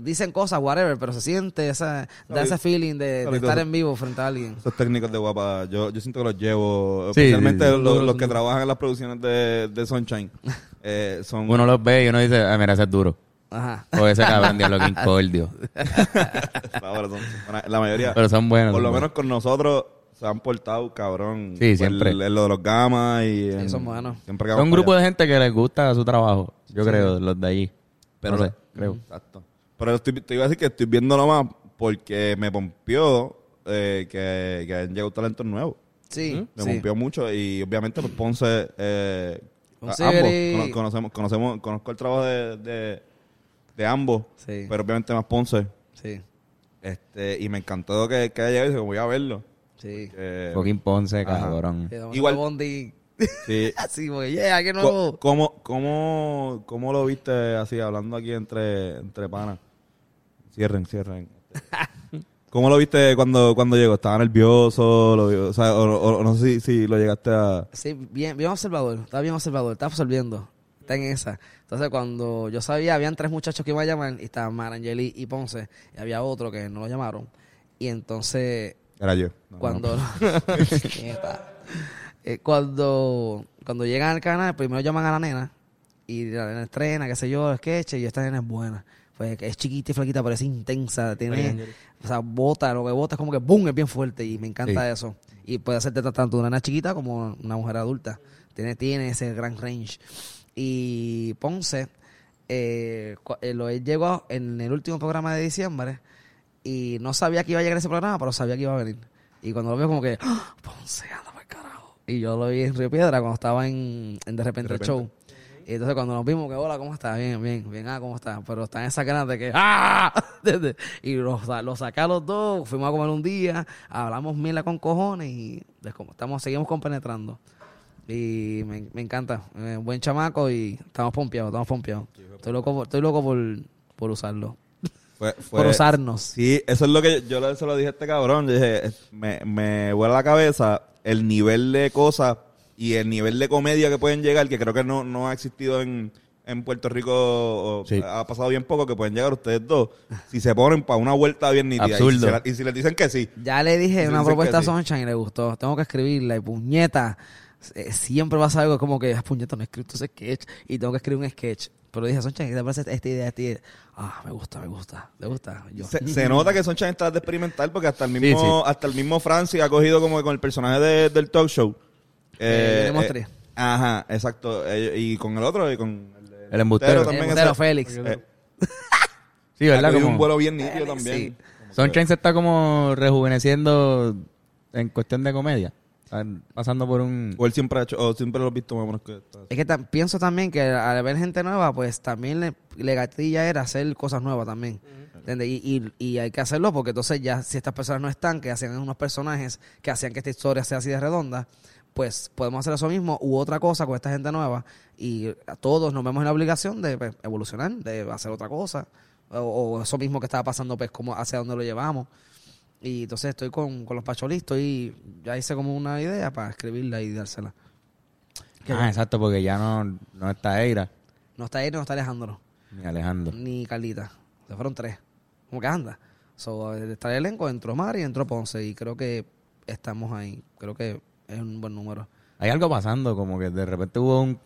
D: dicen cosas, whatever, pero se siente esa, da ese feeling de, estar en vivo frente a alguien.
B: Esos técnicos de Guapa, yo, yo siento que los llevo,
A: Sí,
B: especialmente
A: sí, sí.
B: Los, los que trabajan en las producciones de, de Sunshine. eh, son
A: Uno los ve y uno dice, ah, mira, ese es duro.
D: Ajá.
A: O ese cabrón, diablo, que incordio.
B: son- la mayoría.
A: Pero son buenos.
B: por lo
A: son
B: menos con nosotros se han portado cabrón.
A: Sí,
B: Por
A: siempre.
B: el- lo de los gamas y en-
D: son buenos.
B: Siempre que
A: buenos.
B: vamos
A: Son un grupo
B: allá.
A: de gente que les gusta su trabajo. Yo creo, los de allí.
B: Pero
A: No sé, creo.
B: Exacto. Pero estoy, te iba a decir que estoy viéndolo más porque me pompió eh, que, que han llegado talentos nuevos.
D: Sí,
B: Me
D: sí.
B: pompió mucho y obviamente pues Ponce, eh,
D: Ponce
B: ambos,
D: Gris.
B: cono- conocemos, conocemos, conozco el trabajo de, de, de ambos,
D: Sí.
B: pero obviamente más Ponce.
D: Sí,
B: Este, y me encantó que, que haya llegado y dije, voy a verlo.
D: sí.
A: Fucking Ponce,
B: Ajá.
A: cabrón.
B: Igual-
D: Bondi,
B: sí.
D: así, porque, yeah, que no.
B: ¿Cómo, cómo, cómo lo viste así, hablando aquí entre, entre panas? Cierren, cierren. ¿Cómo lo viste cuando, cuando llegó? ¿Estaba nervioso? Lo, o, sea, o- o- o no sé si, si lo llegaste a...
D: Sí, bien, bien observador, está bien observador, está absorbiendo, está en esa. Entonces cuando yo sabía, habían tres muchachos que iban a llamar, y estaban Marangeli y Ponce, y había otro que no lo llamaron. Y entonces
B: Era yo. No,
D: cuando. Eh, cuando cuando llegan al canal primero llaman a la nena y la nena estrena qué sé yo sketch y esta nena es buena pues es chiquita y flaquita pero es intensa tiene o sea bota lo que bota es como que boom es bien fuerte y me encanta
A: Sí.
D: eso y puede hacerte tanto una nena chiquita como una mujer adulta tiene tiene ese gran range y Ponce eh, eh, lo él llegó en el último programa de diciembre y no sabía que iba a llegar ese programa, pero sabía que iba a venir. Y cuando lo veo como que, ¡Ah! Ponce, anda para carajo. Y yo lo vi en Río Piedra cuando estaba en, en De Repente,
B: repente.
D: Show. Y entonces cuando nos vimos, que hola, ¿cómo estás? Bien, bien, bien, ah, ¿cómo estás? Pero están esas ganas de que, ¡ah! Y los, los saqué a los dos, fuimos a comer un día, hablamos mila con cojones y es como estamos, seguimos compenetrando. Y me, me encanta, eh, buen chamaco y estamos pompeados, estamos pompeados. Estoy loco, por- estoy loco por, por usarlo,
B: Fue,
D: por usarnos.
B: Sí, eso es lo que yo, yo se lo dije a este cabrón. Yo dije, me, me vuela la cabeza el nivel de cosas y el nivel de comedia que pueden llegar, que creo que no, no ha existido en, en Puerto Rico, o
A: Sí.
B: ha pasado bien poco, que pueden llegar ustedes dos, si se ponen para una vuelta bien nítida. Y si,
A: Absurdo.
B: se la- y si les dicen que sí.
D: Ya le dije una propuesta a
B: sí.
D: Sunshine y le gustó. Tengo que escribirla y puñeta. Eh, siempre va a ser algo como que, "Ah, puñeta, no he escrito ese sketch y tengo que escribir un sketch. Pero dije, Sunshine, ¿qué te parece esta idea? Esta idea? Ah, me gusta, me gusta. ¿Te gusta? Yo.
B: Se, se nota que son Chan está de experimental porque hasta el mismo,
A: Sí, sí.
B: hasta el mismo Francis ha cogido como que con el personaje de- del talk show.
D: Eh, le mostré.
B: ajá, exacto. Eh, y con el otro, y con el,
A: El embustero.
B: también.
D: El embustero Félix.
B: eh,
A: Sí, ¿verdad? Como,
B: un vuelo bien nítido también.
D: Sí.
A: Sunshine se está como rejuveneciendo en cuestión de comedia. Pasando por un...
B: O él siempre ha hecho, o siempre lo he visto más o menos que está-
D: Es que pienso también que al ver gente nueva, pues también le, le gatilla era hacer cosas nuevas también. ¿Entiendes? Y, y, y hay que hacerlo porque entonces ya si estas personas no están, que hacían unos personajes que hacían que esta historia sea así de redonda, pues podemos hacer eso mismo u otra cosa con esta gente nueva y a todos nos vemos en la obligación de pues, evolucionar, de hacer otra cosa o, o eso mismo que estaba pasando, pues como hacia dónde lo llevamos. Y entonces estoy con, con los pacholistas y ya hice como una idea para escribirla y dársela.
A: Ah, exacto, porque ya no, no está Eira
D: No está él, no está Alejandro.
A: ni Alejandro.
D: ni Carlita. Se fueron tres. ¿Cómo que anda? So, estar el elenco, entró Mari y entró Ponce. Y creo que estamos ahí. Creo que es un buen número.
A: Hay algo pasando, como que de repente hubo un,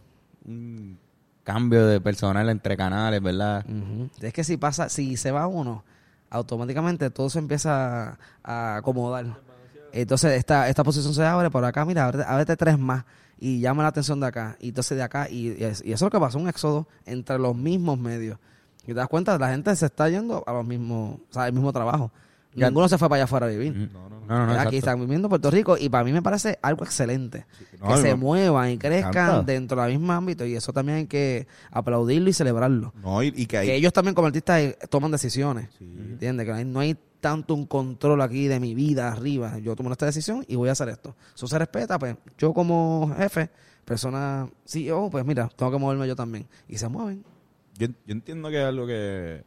A: un cambio de personal entre canales, ¿verdad?
D: Es que si pasa, si se va uno, automáticamente todo se empieza a acomodar. Entonces esta, esta posición se abre por acá, mira, ábrete, ábrete tres más y llama la atención de acá. Y entonces de acá, y, y es- y eso es lo que pasó, un éxodo entre los mismos medios. Y te das cuenta, la gente se está yendo a los mismos, o sea, al mismo trabajo.
A: Ya-
D: Ninguno se fue para allá afuera a vivir.
A: Ujú. No, no, no.
D: aquí
A: exacto.
D: están viviendo en Puerto Rico y para mí me parece algo excelente.
B: No,
D: que se muevan y crezcan dentro del mismo ámbito y eso también hay que aplaudirlo y celebrarlo.
B: No, y, y que hay.
D: Que ellos también como artistas eh, toman decisiones.
B: Sí.
D: ¿Entiendes? Que no hay, no hay tanto un control aquí de mi vida arriba. Yo tomo esta decisión y voy a hacer esto. Eso se respeta, pues yo como jefe, persona CEO, pues mira, tengo que moverme yo también. Y se mueven.
B: Yo, yo entiendo que es algo que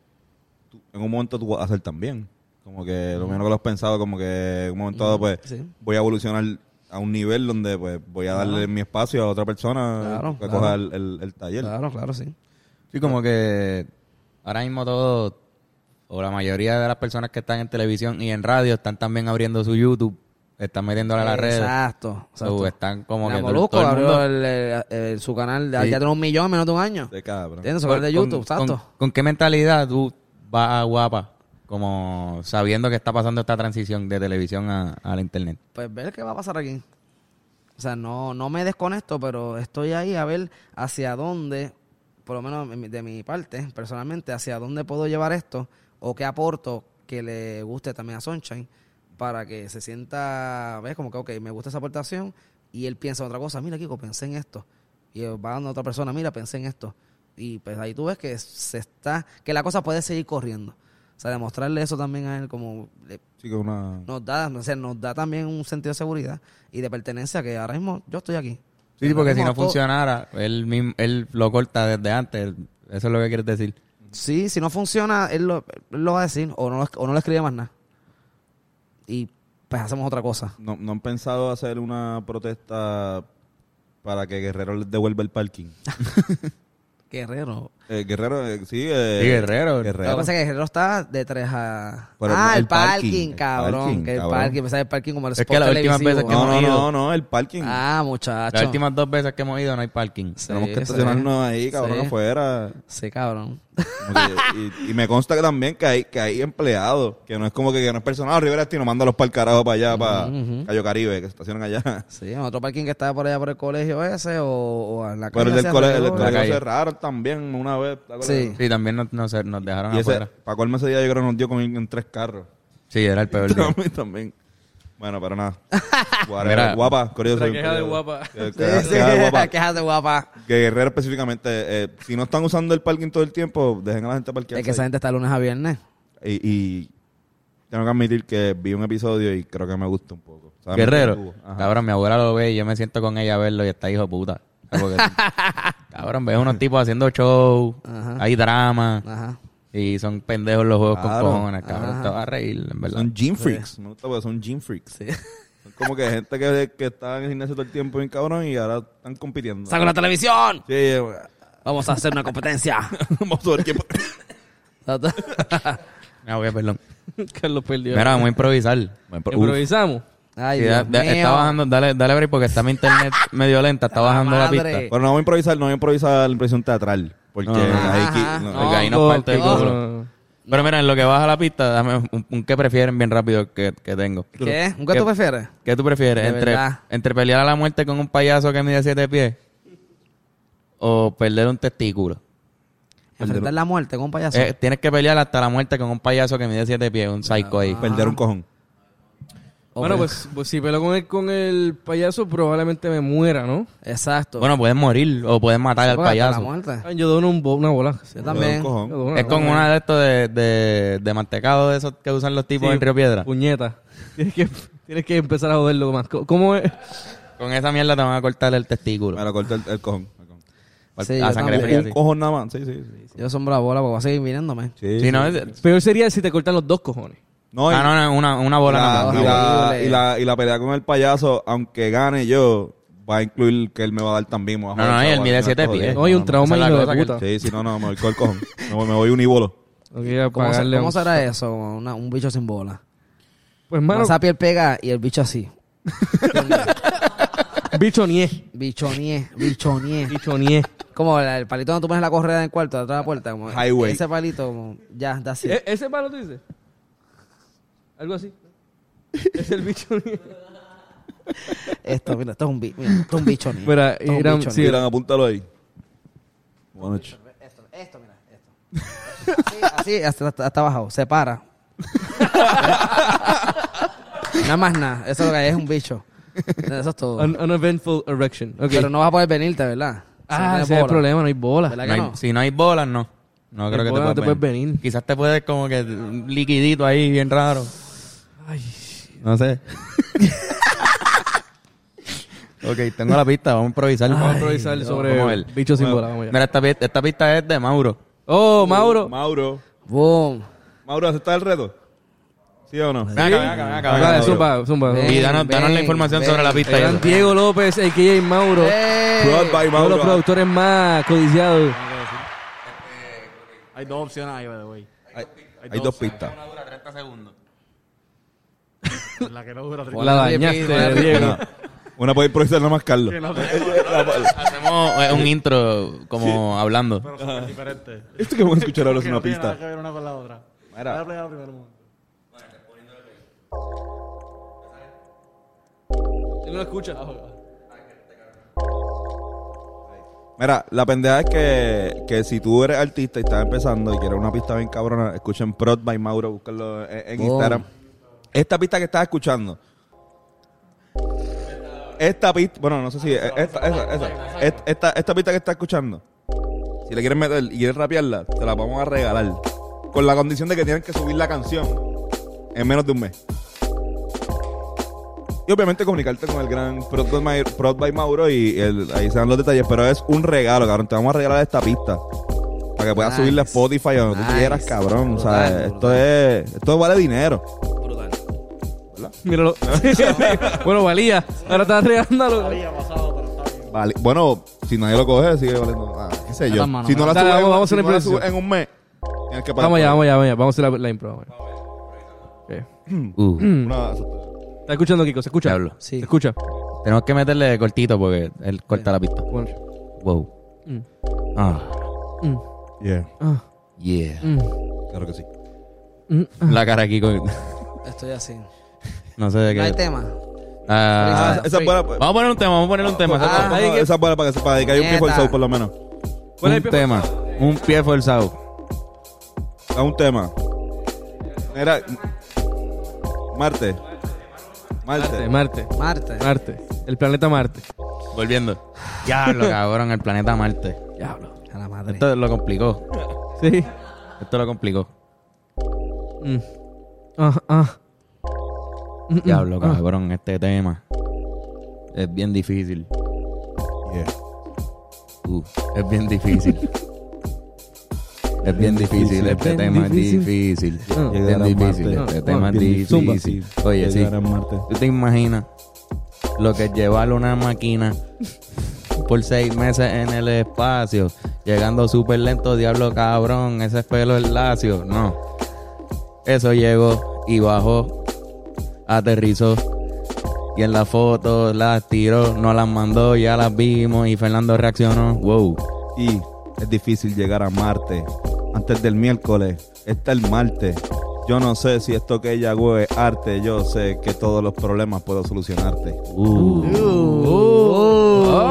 B: tú- en un momento tú vas a hacer también. Como que lo menos que lo has pensado, como que en un momento dado, pues
D: Sí.
B: voy a evolucionar a un nivel donde pues voy a darle mi espacio a otra persona
D: Claro,
B: que
D: claro.
B: coja el, el- el taller.
D: Claro, claro, sí.
A: Sí, como que ahora mismo todos, o la mayoría de las personas que están en televisión y en radio, están también abriendo su YouTube, están metiéndole a las redes.
D: Exacto. Exacto.
A: están como
D: Mira,
A: que todo,
D: Molusco
A: todo el
D: abrió
A: mundo...
D: el- el- el- su canal, ya
A: Sí.
D: tiene un millón en menos de un año.
B: De cabra.
D: ¿Entiendes? Su canal de YouTube,
A: con,
D: exacto.
A: con qué mentalidad tú vas a guapa? Como sabiendo que está pasando esta transición de televisión a, a la internet.
D: pues ver qué va a pasar aquí. O sea, no, no me desconecto, pero estoy ahí a ver hacia dónde, por lo menos de mi- parte, personalmente, hacia dónde puedo llevar esto o qué aporto que le guste también a Sunshine para que se sienta, ves, como que, ok, me gusta esa aportación y él piensa en otra cosa, mira, Kiko, pensé en esto. Y va dando a otra persona, mira, pensé en esto. Y pues ahí tú ves que se está, que la cosa puede seguir corriendo. O sea, demostrarle eso también a él como
B: Sí, que una...
D: nos da, o sea, nos da también un sentido de seguridad y de pertenencia que ahora mismo yo estoy aquí.
A: Sí, porque si no
D: todo-
A: funcionara, él, mismo- él lo corta desde antes. Eso es lo que quieres decir.
D: Sí, si no funciona, él lo, él lo va a decir o no, o no le escribe más nada. Y pues hacemos otra cosa.
B: No, no han pensado hacer una protesta para que Guerrero les devuelva el parking.
D: Guerrero.
B: Eh, Guerrero, eh, sí. eh,
A: Sí, Guerrero.
D: Lo que
B: Guerrero.
D: pasa es que Guerrero está de 3 a...
B: Pero
D: ah, el,
B: el parking,
D: parking,
B: el
D: cabrón.
B: parking,
D: que el
B: cabrón.
D: parking, pensaba el parking como el
A: Es
D: spot
A: que las últimas
D: televisivo.
A: veces que
B: No,
A: hemos
B: no,
A: ido.
B: no, no, el parking.
D: Ah, muchacho.
A: Las últimas dos veces que hemos ido no hay parking.
D: Sí,
B: Tenemos que
D: sí.
B: estacionarnos ahí, cabrón,
D: Sí.
B: afuera.
D: Sí, cabrón.
B: Que- y, y me consta que también que hay, que hay empleados, que no es como que, que no es personal, Rivera Estino, mándalos para el carajo para allá, para. Cayo Caribe, que se estacionan allá.
D: Sí, en otro parking que estaba por allá por el colegio ese o, o en la
B: Pero
D: calle.
B: el del colegio, el colegio cerraron también una vez.
D: Sí.
A: Sí, también nos, nos, nos dejaron
B: Y ese,
A: afuera.
B: para colmo ese día yo creo que nos dio con en tres carros.
A: Sí, era el peor día.
B: También, también. Bueno, pero nada. Whatever.
A: Mira.
B: guapa, curioso.
C: La queja de guapa.
B: Que-
D: Sí,
B: que-
D: sí,
B: queja de guapa. Que Guerrero específicamente, eh, si no están usando el parking todo el tiempo, dejen a la gente parquear.
D: Es que esa gente está lunes a viernes.
B: y, y tengo que admitir que vi un episodio y creo que me gusta un poco. O sea, me
A: Guerrero. Cabrón, mi abuela lo ve y yo me siento con ella a verlo y está hijo de puta. Porque- cabrón, ves unos tipos haciendo show,
D: Ajá.
A: hay drama
D: Ajá.
A: Y son pendejos los juegos
B: Claro.
A: con cojones, cabrón.
D: Ajá.
A: Te vas a reír, en verdad.
B: Son gym freaks. Me gusta porque son gym freaks.
D: Sí.
B: Son como que gente que, que está en el gimnasio todo el tiempo bien cabrón y ahora están compitiendo.
D: ¡Saco la televisión!
B: Sí, eh,
D: Vamos a hacer una competencia.
B: vamos a ver quién...
A: Ah, ok, perdón.
C: Carlos perdió.
A: Mira, vamos a improvisar.
C: Improvisamos.
D: Ay,
A: Sí, da-
D: Dios
A: da-
D: mío.
A: está bajando, dale, dale break porque está mi internet medio lenta, está bajando la pista.
B: Bueno, no vamos a improvisar, no vamos a improvisar la impresión teatral. Porque
A: No.
B: ahí no,
A: Porque ahí nos
C: No,
A: parte el culo. Pero mira, en lo que baja la pista, dame un, un qué prefieren bien rápido que, que tengo.
D: ¿Qué? ¿Un qué tú prefieres?
A: ¿Qué tú prefieres?
D: De
A: Entre,
D: verdad.
A: entre pelear a la muerte con un payaso que mide siete pies o perder un testículo.
D: Enfrentar la muerte con un payaso.
A: Eh, tienes que pelear hasta la muerte con un payaso que mide siete pies, un psycho ahí.
B: perder un cojón.
C: Bueno, pues, pues si peleo con el, con el payaso, probablemente me muera, ¿no?
D: Exacto.
A: Bueno, puedes morir o puedes matar al
D: Porque hasta La
A: payaso.
D: muerte.
C: Ay, Yo doy un bo- una bola.
D: Yo también.
B: Un cojón.
C: Yo doy una
A: Es con
C: bola.
A: una de estos de, de, de mantecado de esos que usan los tipos
C: Sí,
A: en Río Piedra.
C: Puñeta. Tienes que, tienes que empezar a joderlo más. Co- ¿Cómo es?
A: Con esa mierda te van a cortar el testículo.
B: Me lo corto el, el cojón. el cojón.
D: Sí,
A: a
D: yo
A: sangre
D: también.
A: fría,
B: Un
A: sí.
B: cojón nada más. Sí, sí. sí.
D: Yo sombro la bola porque va a seguir viniéndome.
B: Sí,
A: Sí,
B: sí.
A: no, es-
C: Peor sería si te cortan los dos cojones.
B: No, y-
A: ah, no, no, una, una bola
B: la-
A: nada
B: y,
A: una
B: la, y, la, y la pelea con el payaso, aunque gane yo, va a incluir que él me va a dar también.
A: No, no, y él
B: chaval,
A: mide
B: no
A: siete pies.
B: jodiendo.
C: No, un
A: no,
C: trauma de
A: que-
C: puta.
B: Sí, sí, no, no, me voy con el cojón. Voy, me voy.
C: No
D: ¿Cómo, se- será eso? Una- un bicho sin bola.
C: Pues, mano,
D: Esa piel pega y el bicho así.
C: bicho nie.
D: Bichonie, bichonie.
C: Bicho nie.
D: Como el, el palito donde tú pones la correa en el cuarto, detrás de la puerta. Como
B: Highway.
D: Ese palito, como, ya, da así.
C: ¿E- ¿Ese palo tú dices? Algo así. Es el bicho.
D: Esto, mira, esto es un, bi- mira, esto es un bichonie.
C: Mira,
D: Esto
C: Irán,
D: bichonie.
C: sí,
B: Miran, apúntalo ahí. Buenas noches.
D: Esto, esto, mira, esto. Así, así hasta, hasta, hasta abajo, se para. nada más nada, eso es lo que hay, es un bicho. Eso es todo.
C: Un, uneventful erection.
D: Pero no vas a poder venirte, ¿verdad? Si no
C: ah, ese es el problema, no hay bola.
D: ¿Verdad
A: No
D: que
A: hay-
D: no?
A: si no hay bolas, no. No creo que te
C: bolas no
A: puedas,
C: te puedes
A: venir. Quizás te puedes como que liquidito ahí bien raro.
C: Ay.
A: No sé. ok, tengo la pista, vamos a improvisar.
C: Vamos a improvisar sobre
A: Vamos a ver.
C: bicho sin bola. Vamos allá.
A: Mira, esta, pi- esta pista es de Mauro.
C: Oh, Mauro.
B: Mauro.
D: Boom.
B: Mauro, ¿aceptas el reto? ¿Sí o no?
A: Ven acá, ven acá, ven acá, ven
C: Dale,
A: acá.
C: zumba, zumba.
D: Ven.
A: Y danos, danos la
D: ven,
A: información
D: ven.
A: sobre la pista.
C: Eran. Diego López, a.k.a. Mauro.
B: Brought by
C: Uno de los
B: Mauro.
C: productores más codiciados.
E: Hay dos opciones ahí, by the way.
B: Hay, hay dos pistas.
A: Una dura 30 segundos.
E: La que no dura
C: La dañaste, Diego.
B: Una, puede improvisar nada más Carlos.
A: Hacemos eh, un intro como hablando.
E: Pero súper diferente.
B: Esto que vamos a escuchar ahora es una
E: no tiene nada
B: pista.
E: que ver una con la otra.
B: Mira.
E: Voy a playar primero un momento.
C: Él no lo escucha.
B: Mira, la pendeja es que, que si tú eres artista y estás empezando y quieres una pista bien cabrona, escuchen Prod by Mauro, búscalo en, en
D: Oh.
B: Instagram. Esta pista que estás escuchando. Esta pista, bueno, no sé si esta, esa, esa, esta, esta, esta pista que estás escuchando. Si le quieres meter y quieres rapearla, te la vamos a regalar. Con la condición de que tienen que subir la canción en menos de un mes. Y obviamente comunicarte con el gran Prod by, Mauro y el- ahí se dan los detalles. Pero es un regalo, cabrón. Te vamos a regalar esta pista. Para que puedas
D: Nice.
B: subirla a Spotify o donde tú quieras, cabrón. O sea,
D: Brutal,
B: esto es. Esto vale dinero.
C: Míralo. bueno, valía. Ahora estás regándolo.
E: Había pasado, pero está bien.
B: Vale. Bueno, si nadie lo coge, sigue valiendo. Ah, qué sé yo. Si no la
C: Dale, vamos- vamos a
B: si no
C: una
B: la
C: improvisación.
B: en un mes, tienes que pagar.
C: Vamos allá,
B: por-
C: vamos allá, vamos allá. Vamos a hacer la, la impro. vamos allá. Ok.
A: Uh,
B: Una-
C: ¿Estás escuchando, Kiko? ¿Se escucha?
A: Diablo.
C: ¿Se
D: Sí.
C: escucha?
A: tenemos que meterle cortito porque él corta la pista.
C: Bueno.
A: Wow.
C: Mm.
A: Ah,
C: Mm.
B: Yeah,
C: Ah.
A: yeah.
C: Mm.
B: claro que sí.
C: Mm.
A: La cara aquí con...
D: Estoy así.
A: No sé de
D: No hay
A: qué.
D: tema.
A: Ah,
B: Ah, esa es buena.
A: vamos a poner un tema, vamos a poner un tema.
B: Esa-
D: Ah,
B: es buena para que, para que haya un pie forzado, por lo menos.
C: ¿Cuál es el
A: un
C: pie
A: tema. Un pie forzado.
B: A un tema. Era. Marte. Marte.
C: Marte.
D: Marte.
C: Marte. El planeta Marte.
A: Volviendo. Diablo, cabrón, el planeta Marte.
C: Diablo.
D: A la madre.
A: Esto lo complicó.
C: Sí.
A: Esto lo complicó.
C: Mm. Ah, ah. Mm, mm.
A: Diablo,
C: Ah.
A: cabrón, este tema. Es bien difícil.
B: Yeah.
A: Uh, es bien difícil. Es bien difícil, este tema es
C: difícil.
A: Es bien difícil,
B: Marte.
A: este tema es difícil. Oye, sí. ¿Tú te imaginas lo que es llevar una máquina por seis meses en el espacio, llegando súper lento, diablo cabrón, ese pelo es lacio? No. Eso llegó y bajó, aterrizó. Y en la foto las tiró, nos las mandó, ya las vimos y Fernando reaccionó. Wow.
B: Y es difícil llegar a Marte. Antes del miércoles está el martes. Yo no sé si esto que ella hago es arte. Yo sé que todos los problemas puedo solucionarte.
A: Uh.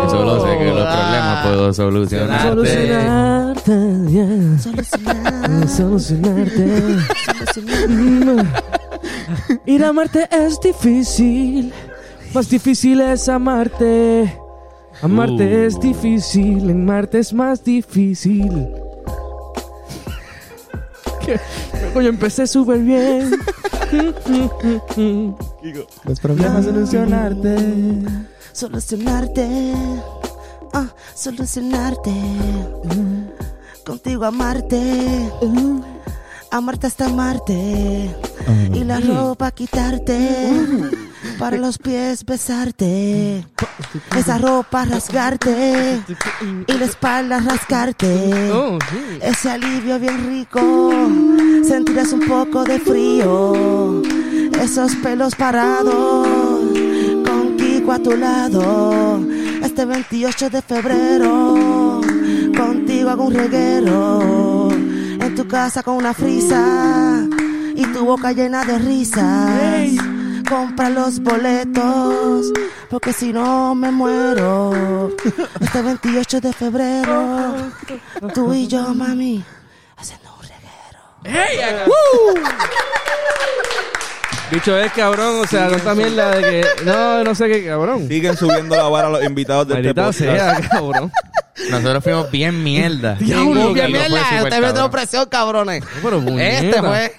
A: Eso lo sé que los problemas puedo solucionarte.
C: Solucionarte, yeah. Solucionarte. Mm. Ir a Marte es difícil. Más difícil es amarte. Amarte
A: Uh.
C: es difícil. En Marte es más difícil. ¿Qué? Coño, empecé súper bien.
A: Los problemas solucionarte.
F: Solucionarte, ah, solucionarte. Contigo amarte, amarte hasta amarte. Y la ropa quitarte, para los pies besarte. Esa ropa rasgarte y la espalda rascarte.
C: Oh.
F: Ese alivio bien rico, sentirás un poco de frío. Esos pelos parados, con Kiko a tu lado. Este 28 de febrero, contigo hago un reguero. Tu casa con una frisa y tu boca llena de risas. Compra los boletos, porque si no me muero. Este 28 de febrero, tú y yo, mami, haciendo un reguero.
C: Bicho es cabrón, o sea, tanta mierda de que. No, no sé qué, cabrón.
B: Siguen subiendo la vara a los invitados de este
C: Maldita
B: podcast.
C: sea, cabrón.
A: Nosotros fuimos bien mierda.
C: Diablo,
D: Bien,
A: súper
D: ustedes me tengo
A: cabrón.
D: presión, cabrones.
C: Pero
D: Este fue.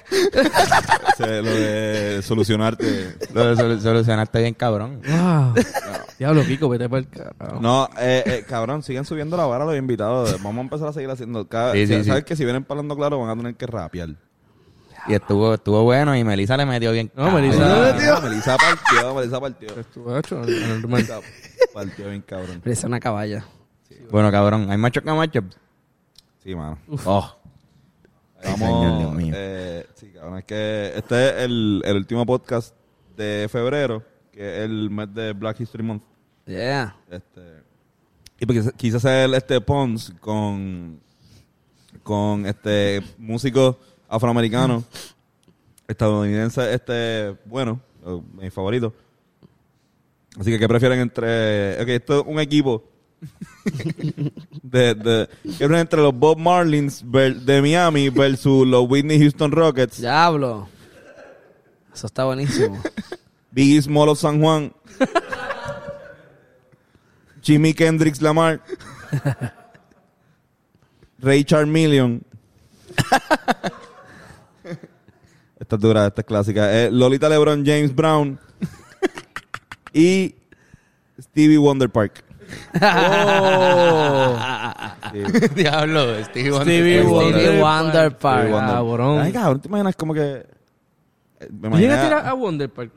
B: Ese, lo de solucionarte.
A: Lo de solu- solucionaste bien cabrón.
C: Wow. Diablo, Kiko, vete para el carajo.
B: No, eh, eh, cabrón, siguen subiendo la vara a los invitados. Vamos a empezar a seguir haciendo. Cada,
A: Sí, sí, sí.
B: Sabes que si vienen hablando claro van a tener que rapear.
A: Y estuvo, estuvo bueno y Melissa le metió bien.
C: No,
A: cabrón.
C: Melissa-
B: Ah, Melissa partió, Melissa partió.
C: Estuvo hecho, normal.
B: Melissa partió bien cabrón.
D: Parece una caballa.
A: Bueno, cabrón, hay machos que machos.
B: Sí, mano.
A: Oh. Ay,
B: Vamos,
A: señor, Dios mío.
B: eh, sí, cabrón, es que este es el, el último podcast de febrero, que es el mes de Black History Month.
D: Yeah.
B: Este, y porque quise hacer este Pons con, con este músico afroamericano, estadounidense, este, bueno, eh, mi favorito. Así que, ¿qué prefieren entre... Ok, esto es un equipo de, de, ¿qué prefieren entre los Bob Marlins de Miami versus los Whitney Houston Rockets,
D: Diablo. Eso está buenísimo.
B: Biggie San Juan, Jimmy Kendricks Lamar, Ray Charmeleon. esta es dura, esta es clásica. Eh, Lolita LeBron James Brown y Stevie Wonder Park. Sí.
A: Diablo, Stevie Wonder.
C: Stevie Wonder.
D: Stevie Wonder Park.
B: Stevie Wonder.
C: Cabrón.
B: Ay, cabrón, ¿te imaginas como que... eh, Me
C: ¿Tú llegaste a ir a a Wonder Park?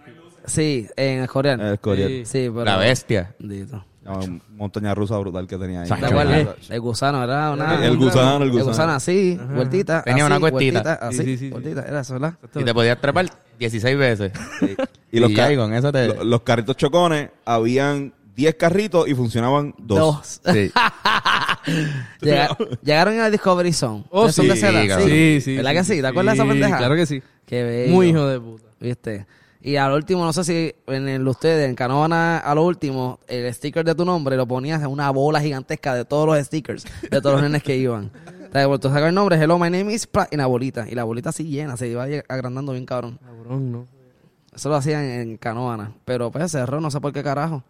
D: Sí, en el coreano.
B: Eh, Corea.
C: Sí.
D: Sí, pero.
A: La bestia.
D: Bendito.
B: Una montaña rusa brutal que tenía ahí.
D: ¿Te acuerdas? El gusano, ¿verdad? Una-
B: El gusano, el
D: El gusano así, vueltita.
A: Tenía
D: así,
A: una cuestita.
D: vueltita, Así,
C: Sí, sí, sí, sí.
D: vueltita. Era eso, ¿verdad?
A: Y te podías trepar 16 veces.
B: Y los, ca-
A: ya, y con eso te-
B: lo- los carritos chocones, habían 10 carritos y funcionaban dos.
A: Sí.
D: Llega- llegaron en la Discovery Zone.
C: Oh,
D: ¿Son de
C: sí,
D: esa edad?
A: cabrón.
C: Sí, sí.
D: ¿Verdad que sí? ¿Te acuerdas de esa pendeja?
C: Claro que sí.
D: Qué bello.
C: Muy hijo de puta.
D: ¿Viste? Y al último, no sé si en el ustedes, en Canóvana, a lo último, el sticker de tu nombre lo ponías en una bola gigantesca de todos los stickers, de todos los nenes que iban. Te has vuelto a sacar el nombre, hello, my name is, pra, y la bolita. Y la bolita así llena, se iba agrandando bien cabrón.
C: Cabrón, no.
D: Eso lo hacían en Canoana. Pero pues cerró, no sé por qué carajo.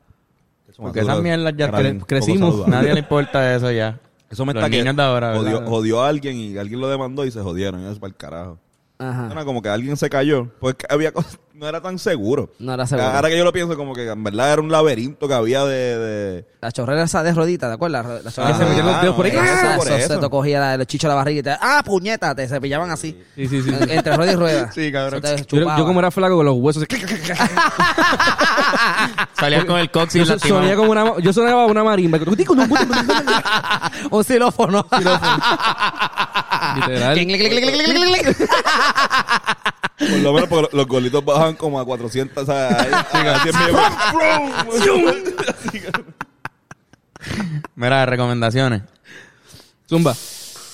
A: Porque esas mierdas ya cre-
C: crecimos.
A: Nadie le importa eso ya.
B: Eso me
A: Los
B: está que
A: niños de ahora,
B: jodió,
A: ¿verdad?
B: jodió a alguien y alguien lo demandó y se jodieron. Eso es para el carajo.
D: Ajá.
B: Era como que alguien se cayó. Pues había cosas, no era tan seguro.
D: No era seguro.
B: Ahora que yo lo pienso, como que en verdad era un laberinto que había de. de-
D: La chorrera esa de rodita, ¿te acuerdas? La chorrera
C: se metían los dedos por ahí.
D: Esa,
B: eso, por
D: eso,
B: eso.
D: se te cogía la- los chichos de la barriga y te... ¡Ah, puñeta! Te cepillaban así.
C: Sí, sí, sí.
D: En- Entre rueda y rueda.
A: Sí, cabrón.
C: Yo, yo como era flaco con los huesos. así,
A: Salías con el
C: yo,
A: coxis lastimado.
C: sonía como una, yo sonaba una marimba.
D: Un xilófono.
C: Literal.
B: Por lo menos porque los golitos bajan como a 400. O sea, ahí- a 100 millas.
A: Mira, recomendaciones.
C: Zumba.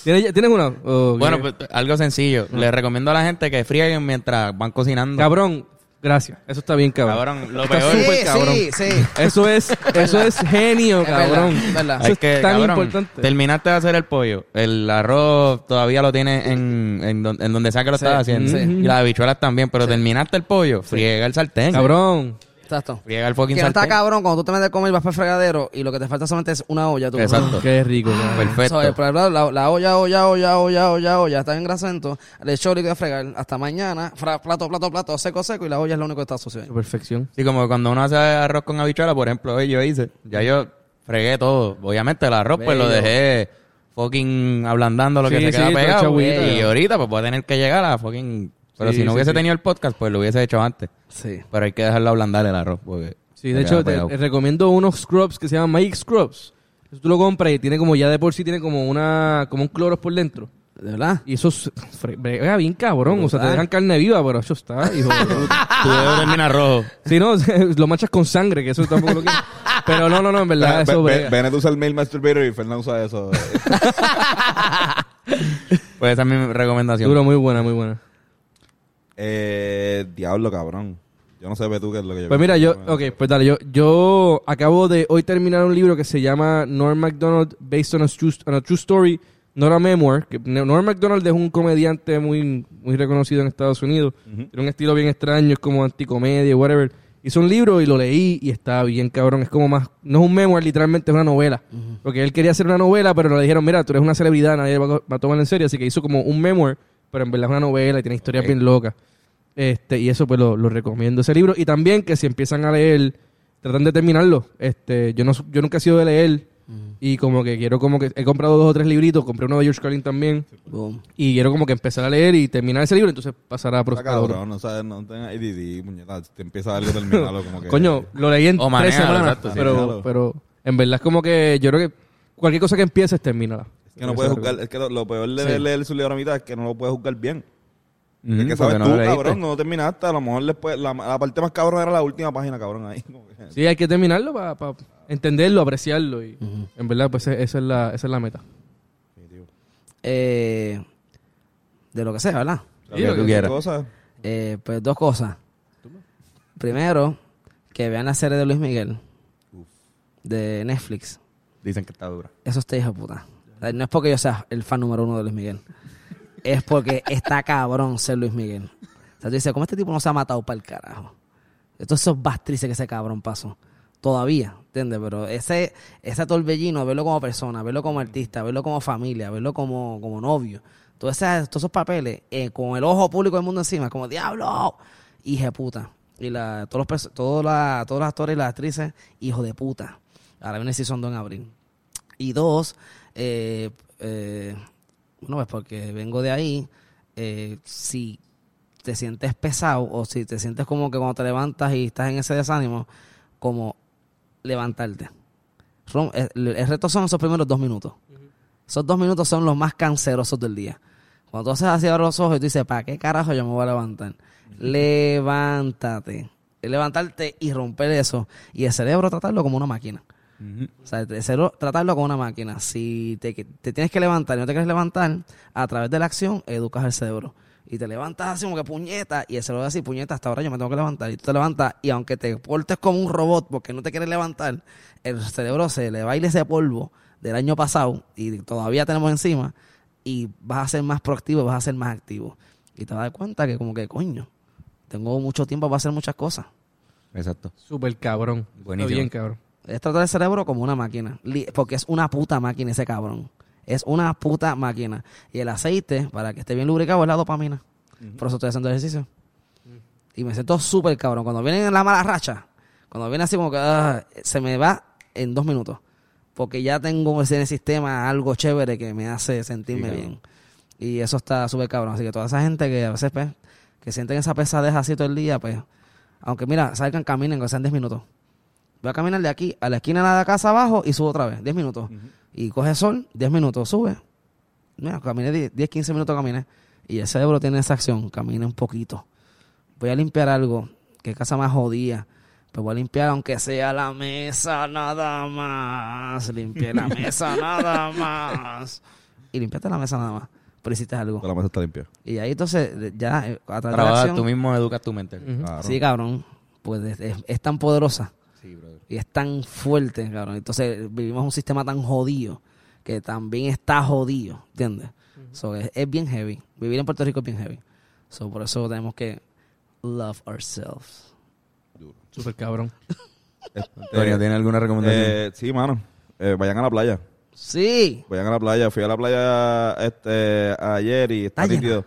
C: ¿Tienes, ¿tienes una? ¿O
A: Bueno,
C: qué?
A: pues, algo sencillo. Les recomiendo a la gente que frieguen mientras van cocinando.
C: Cabrón, gracias. Eso está bien, cabrón.
A: Cabrón, lo
C: Está
A: peor.
C: súper
D: Sí,
C: cabrón.
D: sí, sí.
C: Eso es, eso es genio,
D: verdad,
C: cabrón.
D: es verdad.
C: Eso
A: Es que,
C: es tan
A: cabrón,
C: importante.
A: terminaste de hacer el pollo. El arroz todavía lo tienes en, en, don- en donde sea que lo estás haciendo.
D: sí.
A: Y las habichuelas también. Pero terminaste el pollo. Friega el sartén.
C: Cabrón.
D: Exacto.
A: Friega el fucking
D: Que no está
A: sartén.
D: cabrón cuando tú te metes a comer vas para el fregadero y lo que te falta solamente es una olla. Tú,
A: Exacto.
C: Qué rico, cabrón.
A: Perfecto.
D: Ejemplo, la, la olla, olla, olla, olla, olla, olla, está en grasento, le echo líquido de fregar, hasta mañana, fra- plato, plato, plato, seco, seco, y la olla es lo único que está sucio. ahí.
C: Perfección.
A: Sí, como cuando uno hace arroz con habichuela, por ejemplo, hoy yo hice. Ya yo fregué todo. Obviamente el arroz pues lo
D: Bello.
A: dejé fucking ablandando lo que
C: Sí,
A: se
C: sí,
A: queda
C: todo
A: pegado. Y ahorita pues voy a tener que llegar a fucking... Pero
C: Sí,
A: si no
C: sí,
A: hubiese
C: sí.
A: tenido el podcast, pues lo hubiese hecho antes.
D: Sí.
A: Pero hay que dejarlo ablandar el arroz porque...
C: Sí, de hecho, te, recomiendo unos scrubs que se llaman Magic Scrubs. Eso tú lo compras y tiene como ya de por sí tiene como una como un cloros por dentro.
D: ¿De verdad?
C: Y eso es brega bien cabrón. O sea, te dejan carne viva, pero eso está, hijo.
A: Tu dedo termina rojo.
C: Si no, lo manchas con sangre, que eso tampoco lo quiero. Pero no, no, no, en verdad, eso brega.
B: Bennett usa el mail masturbator y Fernando usa eso.
A: Pues esa es mi recomendación.
C: Duro, muy buena, muy buena.
B: Eh, diablo, cabrón. Yo no sé, ve tú qué es lo que yo
C: Pues mira, yo, ok, pues dale, yo, yo acabo de hoy terminar un libro que se llama Norm MacDonald Based on a True, on a true Story, not a memoir. Que Norm MacDonald es un comediante muy, muy reconocido en Estados Unidos. Tiene un estilo bien extraño, es como anticomedia, whatever. Hizo un libro y lo leí y está bien cabrón. Es como más, no es un memoir, literalmente es una novela. Porque él quería hacer una novela, pero le dijeron, mira, tú eres una celebridad, nadie va a, va a tomar en serio. Así que hizo como un memoir, pero en verdad es una novela y tiene historias
A: Ok.
C: bien locas. Este, y eso pues lo, lo recomiendo ese libro. Y también que si empiezan a leer, tratan de terminarlo. Este, yo no yo nunca he sido de leer. Y como que quiero como que he comprado dos o tres libritos, compré uno de George Carlin también.
D: Boom.
C: Y quiero como que empezar a leer y terminar ese libro, entonces pasar a
B: cabrón, no sabes, no tengas ADD, puñeta. Te empieza algo, terminalo como que...
C: Coño, lo leí en
A: O
C: tres
A: manéjalo,
C: semanas.
A: exacto, sí,
C: pero,
B: manéjalo.
C: pero en verdad es como que yo creo que cualquier cosa que empieces, termínala.
B: Que no puedes juzgar, es que lo, lo peor de
D: Sí.
B: leer su libro a mitad es que no lo puedes juzgar bien.
A: Ujú,
B: es que sabes
A: no
B: tú, cabrón, no terminaste. A lo mejor después, la, la parte más cabrón era la última página, cabrón, ahí.
C: Sí, hay que terminarlo para entenderlo, apreciarlo. Y en verdad, pues esa es la, esa es la meta.
D: Eh, de lo que sea, ¿verdad?
A: Lo que tú quieras.
B: Cosas.
D: Eh, pues dos cosas. Primero, que vean la serie de Luis Miguel de Netflix.
A: Dicen que está dura.
D: Eso está hijo de puta. No es porque yo sea el fan número uno de Luis Miguel. Es porque está cabrón ser Luis Miguel. O sea, tú dices, ¿cómo este tipo no se ha matado para el carajo? Estos esos bastrices que ese cabrón pasó. Todavía, ¿entiendes? Pero ese, ese torbellino, verlo como persona, verlo como artista, verlo como familia, verlo como, como novio. Todos esos, todos esos papeles, eh, con el ojo público del mundo encima, como diablo, hijo de puta. Y la, todos, los, todos, la- todos los actores y las actrices, hijo de puta. Ahora viene Season 2 en abril. Y dos, eh, eh, bueno, pues porque vengo de ahí, eh, si te sientes pesado o si te sientes como que cuando te levantas y estás en ese desánimo, como levantarte. Eh, El, reto son esos primeros dos minutos. Esos dos minutos son los más cancerosos del día. Cuando tú haces así abres los ojos y tú dices, ¿para qué carajo yo me voy a levantar? Levántate. Levantarte y romper eso. Y el cerebro tratarlo como una máquina. O sea, el cerebro tratarlo como una máquina. Si te, te tienes que levantar y no te quieres levantar, a través de la acción educas el cerebro. Y te levantas así como que puñeta, y el cerebro así, puñeta, hasta ahora yo me tengo que levantar. Y tú te levantas, y aunque te portes como un robot porque no te quieres levantar, el cerebro se le baila ese polvo del año pasado, y todavía tenemos encima, y vas a ser más proactivo, vas a ser más activo. Y te vas a dar cuenta que como que, coño, tengo mucho tiempo para hacer muchas cosas.
A: Exacto.
C: Súper cabrón.
A: Buenísimo.
C: Está bien, cabrón.
D: Es tratar el cerebro como una máquina. Porque es una puta máquina ese cabrón. Es una puta máquina. Y el aceite, para que esté bien lubricado, es la dopamina. Por eso estoy haciendo ejercicio. Y me siento súper cabrón. Cuando viene en la mala racha, cuando viene así como que ah, se me va en dos minutos. Porque ya tengo en el sistema algo chévere que me hace sentirme bien. Y eso está súper cabrón. Así que toda esa gente que a veces pues, que sienten esa pesadez así todo el día, pues, aunque mira, salgan, caminen, que sean 10 minutos. Voy a caminar de aquí a la esquina de la casa abajo y subo otra vez, 10 minutos. Y coge sol, 10 minutos, sube. Mira, caminé 10, 10, 15 minutos caminé. Y el cerebro tiene esa acción, camina un poquito. Voy a limpiar algo, que casa más jodida. Pues voy a limpiar aunque sea la mesa nada más. Limpié la mesa nada más. Y limpiaste la mesa nada más. Pero hiciste algo.
B: La mesa está limpia.
D: Y ahí entonces ya eh, a través de la
A: Trabaja,
D: acción-
A: tú mismo educas tu mente.
B: Claro.
D: Sí, cabrón. Pues es, es- es tan poderosa
A: Sí, brother.
D: y es tan fuerte, cabrón. Entonces vivimos un sistema tan jodido que también está jodido, ¿entiendes? So, es, es bien heavy. Vivir en Puerto Rico es bien heavy. So, por eso tenemos que love ourselves.
C: Súper cabrón.
A: Antonio, ¿tiene alguna recomendación?
B: Eh, sí, mano. Eh, vayan a la playa.
D: Sí.
B: Vayan a la playa. Fui a la playa este ayer y está,
D: Está llena.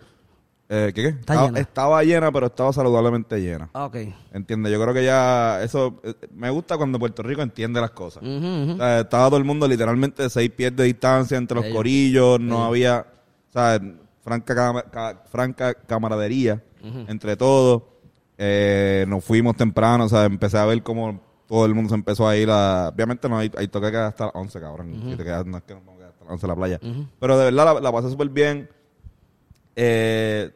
B: Eh, ¿Qué qué?
D: Está
B: estaba,
D: llena.
B: estaba llena, pero estaba saludablemente llena.
D: Ok.
B: ¿Entiendes? Yo creo que ya eso... eh, me gusta cuando Puerto Rico entiende las cosas.
D: Ujú, ujú.
B: O sea, estaba todo el mundo literalmente seis pies de distancia entre los
D: Bello.
B: corillos, no había, o sea, franca, cama- ca- franca camaradería entre todos. Eh, nos fuimos temprano, o sea, empecé a ver cómo todo el mundo se empezó a ir a... Obviamente no hay, hay toque que quedar hasta las 11, cabrón. Si te quedas, no es que nos vamos a quedar hasta las 11 en la playa. Pero de verdad la, la pasé súper bien. Eh,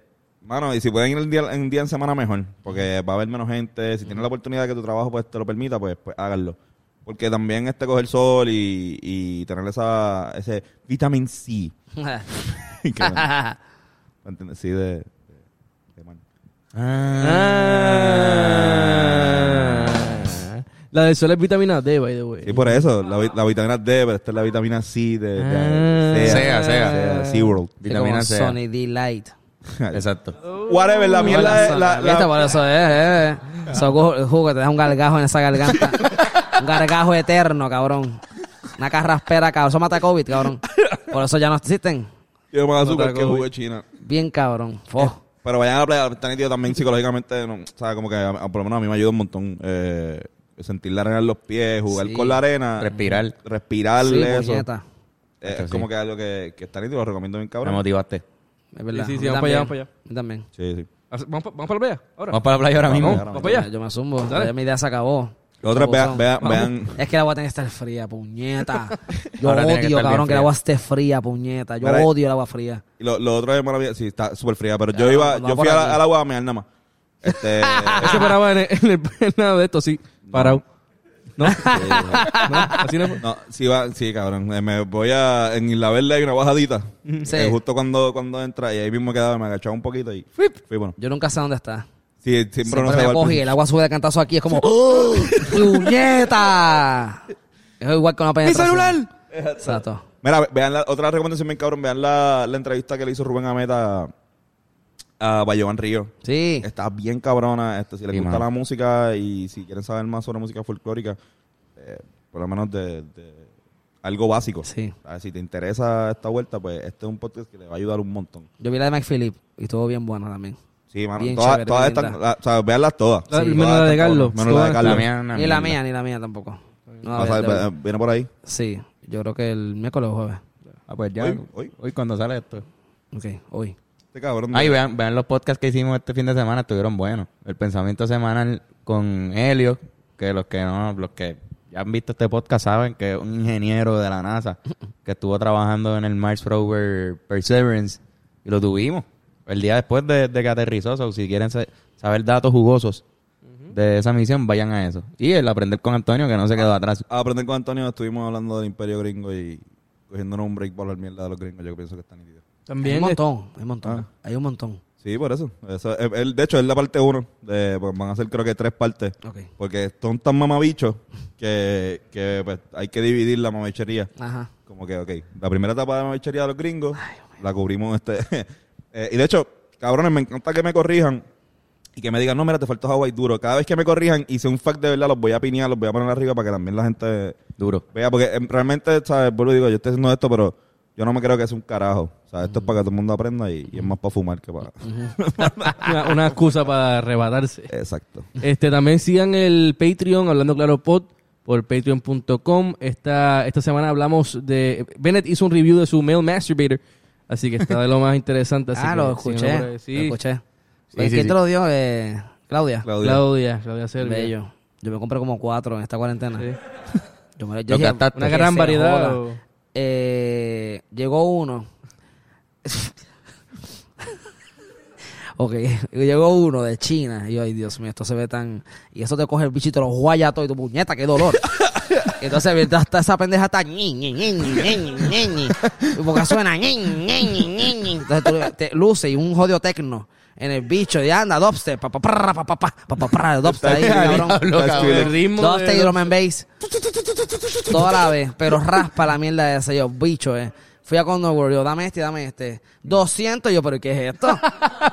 B: mano, y si pueden ir el día, en día en semana mejor, porque va a haber menos gente. Si tienes la oportunidad que tu trabajo pues te lo permita, pues, pues háganlo. Porque también este coger sol y, y tener esa, ese vitamin C. ¿entiendes? Sí, de, de, de man.
C: Ah. La del sol es vitamina D, by the way.
B: Sí, por eso, la, vi- la vitamina D, pero esta es la vitamina C de, de,
C: Ah.
A: Sea, sea.
B: sea, SeaWorld.
A: Vitamina
D: Como
A: C.
D: Sony Delight.
A: Exacto.
B: Whatever, la mierda es... La,
D: ¿Viste?
B: la,
D: Por eso es, eh. Jugo, te da un gargajo en esa garganta. un gargajo eterno, cabrón. Una carraspera, cabrón. Eso mata COVID, cabrón. Por eso ya no existen.
B: Tiene más azúcar que jugo de China.
D: Bien, cabrón. Fo.
B: Pero vayan a la playa, está nítido también psicológicamente, no, o sea, como que a- a- por lo menos a mí me ayuda un montón eh, sentir la arena en los pies, jugar
D: Sí.
B: con la arena.
A: Respirar.
B: Respirarle
D: Sí,
B: eso. Eh, es
A: sí.
B: como que algo que, que está nítido, lo recomiendo bien
A: Me
B: cabrón.
A: motivaste.
D: Es verdad.
C: Sí, sí, vamos para allá,
D: también.
C: vamos para allá.
D: Mí también.
B: Sí, sí.
C: ¿Vamos, pa- ¿Vamos para la playa? Ahora.
A: Vamos para la playa ahora mismo.
B: Vamos.
C: Vamos para allá.
D: Yo me.
C: Dale.
D: Ya mi idea se acabó.
B: Es vean, vean, vean,
D: Es que la agua tiene que estar fría, puñeta. Yo
A: Ahora tiene que
D: odio,
A: estar bien
D: cabrón, que el agua esté fría, puñeta. Yo
B: Mira,
D: odio el agua fría.
B: y lo, lo otro es maravilla, sí, está súper fría, pero yo iba, yo fui
D: por
B: a la-
D: aquí.
B: al agua a mear nada más. Este,
C: Ese paraba en, el, en, el- en nada de esto, sí. Parado. ¿No? ¿No? Así no fue.
B: no, sí, va, sí, cabrón, eh, me voy a, en Isla Verde hay una bajadita,
D: Sí.
B: eh, justo cuando, cuando entra, y ahí mismo quedaba, me agachaba un poquito y fui, bueno.
D: Yo nunca sé dónde está.
B: Sí, siempre,
D: Siempre
B: uno se
D: me
B: va
D: coge el agua sube de cantazo aquí. Es como... ¡Puñeta! Es igual con una penetración. Exacto.
B: Mira, ve- vean la, otra recomendación bien cabrón, vean la, la entrevista que le hizo Rubén Ameta a Bayovan Río.
D: Sí.
B: Está bien cabrona, este, si les
A: Sí,
B: gusta la música y si quieren saber más sobre música folclórica, eh, por lo menos de, de algo básico.
D: Sí.
B: ¿Sabes? Si te interesa esta vuelta, pues este es un podcast que le va a ayudar un montón.
D: Yo vi la de Mike Phillip y estuvo bien buena también.
B: Sí, mano.
D: Bien
B: todas
D: chévere,
B: todas
D: linda.
B: la- o sea, veanlas todas. Sí,
C: menos la de Carlos.
B: Menos la de Carlos.
A: La mía, una
D: Ni la mía, ni la mía tampoco. No, de-
B: viene por ahí.
D: sí, yo creo que el miércoles o jueves.
A: Ah, pues ya.
B: Hoy,
A: Hoy,
B: hoy.
A: cuando sale esto.
D: Ok, hoy.
B: Este cabrón.
A: Ay, vean, vean los podcasts que hicimos este fin de semana, estuvieron buenos. El pensamiento semanal con Helio, que los que no, los que ya han visto este podcast saben que es un ingeniero de la NASA que estuvo trabajando en el Mars Rover Perseverance y lo tuvimos el día después de, de que aterrizó. So, si quieren sa- saber datos jugosos de esa misión, vayan a eso. Y el aprender con Antonio, que no se quedó atrás.
B: A aprender con Antonio estuvimos hablando del imperio gringo y cogiéndonos un break por la mierda de los gringos. Yo pienso que está nítido.
D: Hay
C: También.
D: un montón, hay un montón.
B: Ah.
D: Hay un montón.
B: Sí, por eso. eso es- él, de hecho, es la parte uno. De, pues, van a ser creo que tres partes.
D: Ok.
B: Porque son tan mamabichos que, que pues, hay que dividir la mamabichería.
D: Ajá.
B: Como que, ok, la primera etapa de la mamabichería de los gringos la cubrimos este... eh, y de hecho, cabrones, me encanta que me corrijan. y que me digan, no, mira, te faltó Hawaii duro. Cada vez que me corrijan y sea un fact de verdad, los voy a pinear, los voy a poner arriba para que también la gente
A: Duro.
B: vea. Porque em, realmente, ¿sabes? Vuelvo y digo, yo estoy haciendo esto, pero yo no me creo que sea un carajo. O sea, esto es para que todo el mundo aprenda y, y es más para fumar que para...
C: Una, una excusa para arrebatarse.
B: Exacto.
C: Este, también sigan el Patreon, Hablando Claro Pod, por patreon.com. Esta, esta semana hablamos de... Bennett hizo un review de su Male Masturbator, así que está de lo más interesante. Así
D: Ah,
C: que
D: lo escuché. Lo
C: Sí,
D: escuché.
A: Sí,
D: Eh,
A: sí,
D: ¿Quién
A: sí.
D: te lo dio? Eh, Claudia.
B: Claudia.
C: Claudia, Claudia Selvia.
D: Bello. Yo me compré como cuatro en esta cuarentena.
C: Sí.
D: Yo me yo
A: Lo.
C: Una gran variedad. o-
D: Eh, llegó uno. ok, llegó uno de China. Y ay, Dios mío, esto se ve tan. Y eso te coge el bichito, los guaya todo y tu puñeta, qué dolor. Entonces, mientras esa pendeja está. porque suena. Entonces tú te luce y un jodido tecno en el bicho. Y anda, dubstep. Pa, pa, pa, pa, pa, pa, pa, pa, ahí, cabrón. Y drum and bass. Toda la vez. Pero raspa la mierda de ese yo, bicho, eh. Fui a Condor World, yo, dame este, dame este. 200, yo, pero ¿qué es esto?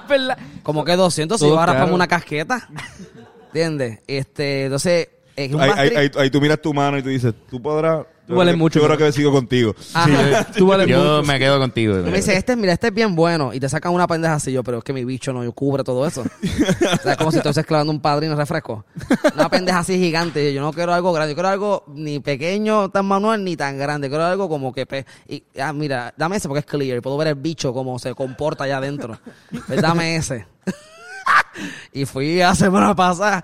D: Como que 200 si vas
C: a
D: raspar una casqueta. ¿Entiendes? Este, entonces... Es un
B: ahí, ahí tú miras tu mano y tú dices, tú podrás
C: Tú vales
B: yo-
C: mucho,
B: Yo creo que sigo contigo.
D: Ajá.
C: Tú vales
A: Yo
C: mucho.
A: me quedo contigo.
D: Y me dice, este, mira, este es bien bueno. Y te sacan una pendeja así, yo, pero es que mi bicho no cubre todo eso. o sea, es como si estuvieses clavando un padrino refresco. Una pendeja así gigante. Yo no quiero algo grande. Yo quiero algo ni pequeño, tan manual, ni tan grande. Quiero algo como que... pe- y, ah, mira, dame ese porque es clear. Y puedo ver el bicho cómo se comporta allá adentro. Pues dame ese. y fui la semana pasada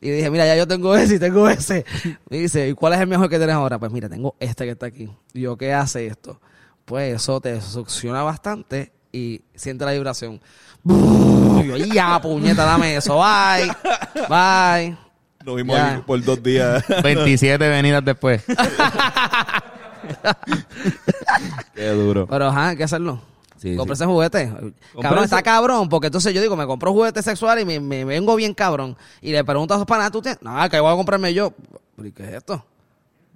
D: y dije, mira, ya yo tengo ese y tengo ese. Y dice, ¿y cuál es el mejor que tienes ahora? Pues mira, tengo este que está aquí. Y yo, ¿qué hace esto? Pues eso te succiona bastante y siente la vibración. Y yo, ya, puñeta, dame eso. Bye. Bye.
B: Nos vimos
D: Ya.
B: ahí por dos días.
A: 27 venidas después.
B: Qué duro.
D: Pero ajá, hay que hacerlo.
A: Sí,
D: Compré ese juguete. Cabrón, está cabrón, porque entonces yo digo, me compro juguete sexual y me, me vengo bien cabrón. Y le pregunto a sus panas, ¿tú tienes? No, que voy a comprarme yo. ¿Pero y qué es esto?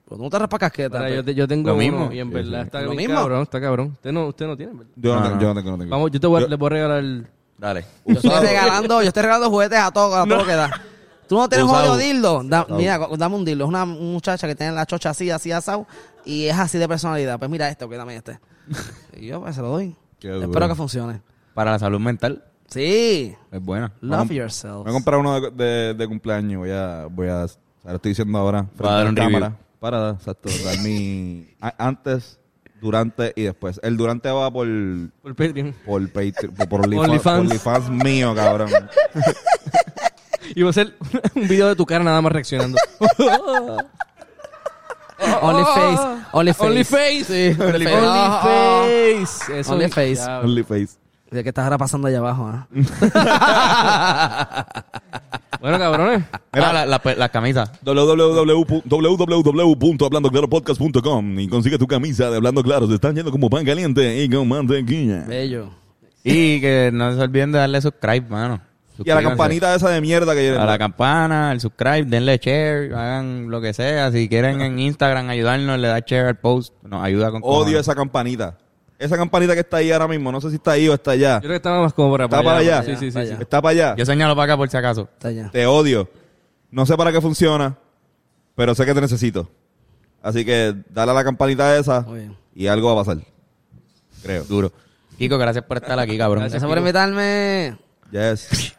D: Pues tú no te raspas casqueta. Pues.
C: yo, te- yo tengo
A: Lo
C: uno
A: mismo.
C: y en
A: Sí,
C: verdad
A: sí.
C: está
D: Lo
C: bien
D: mismo.
C: cabrón, está cabrón. Usted no, usted no tiene, ¿verdad?
B: Yo no,
A: No,
B: tengo, yo no tengo, no tengo.
C: Vamos, yo te voy,
A: Yo-
C: le voy a regalar el...
A: Dale.
D: Yo estoy regalando, yo estoy regalando juguetes a todo, a todo lo que da. Tú no tienes jodido dildo. Da- mira, dame un dildo. Es una muchacha que tiene la chocha así, así asado. Y es así de personalidad. Pues mira este, ok, dame este. Y yo pues se lo doy.
B: Qué duro.
D: Espero que funcione.
A: Para la salud mental
D: Sí.
A: es buena.
D: Love yourself.
B: Voy a comprar uno de, de, de cumpleaños. Voy a, voy a, ahora estoy diciendo ahora. frente
A: a dar un review.
B: Para, exacto, dar mi, a- antes, durante y después. El durante va por,
C: Por Patreon.
B: por Patreon, por, por OnlyFans,
C: OnlyFans.
B: por OnlyFans mío, cabrón.
C: Y va a ser un video de tu cara nada más reaccionando.
D: face.
C: Eso
D: Only face.
C: Ya,
B: OnlyFace.
D: ¿De qué estás ahora pasando allá abajo? ah?
C: Bueno, cabrones.
A: Ah, la, la, la camisa.
B: www- www.hablandoclaropodcast.com y consigue tu camisa de Hablando Claro. Se están yendo como pan caliente y con mantequilla.
D: Bello.
A: Y que no se olviden de darle subscribe, mano.
B: Y a la campanita esa de mierda que
A: A la campana, al subscribe, denle share, hagan lo que sea. Si quieren en Instagram ayudarnos, le da share al post. Nos ayuda con
B: Odio
A: cojones.
B: esa campanita. Esa campanita que está ahí ahora mismo. No sé si está ahí o está allá.
C: Yo creo que estaba más como para,
B: ¿Está para allá?
C: Sí, sí, sí.
D: Para
C: sí.
D: allá.
B: Está para allá.
A: Yo señalo para acá por si acaso.
D: Está allá.
B: Te odio. No sé para qué funciona, pero sé que te necesito. Así que dale a la campanita esa y algo va a pasar. Creo.
A: Duro. Kiko, gracias por estar aquí, cabrón.
D: Gracias por invitarme.
B: Yes.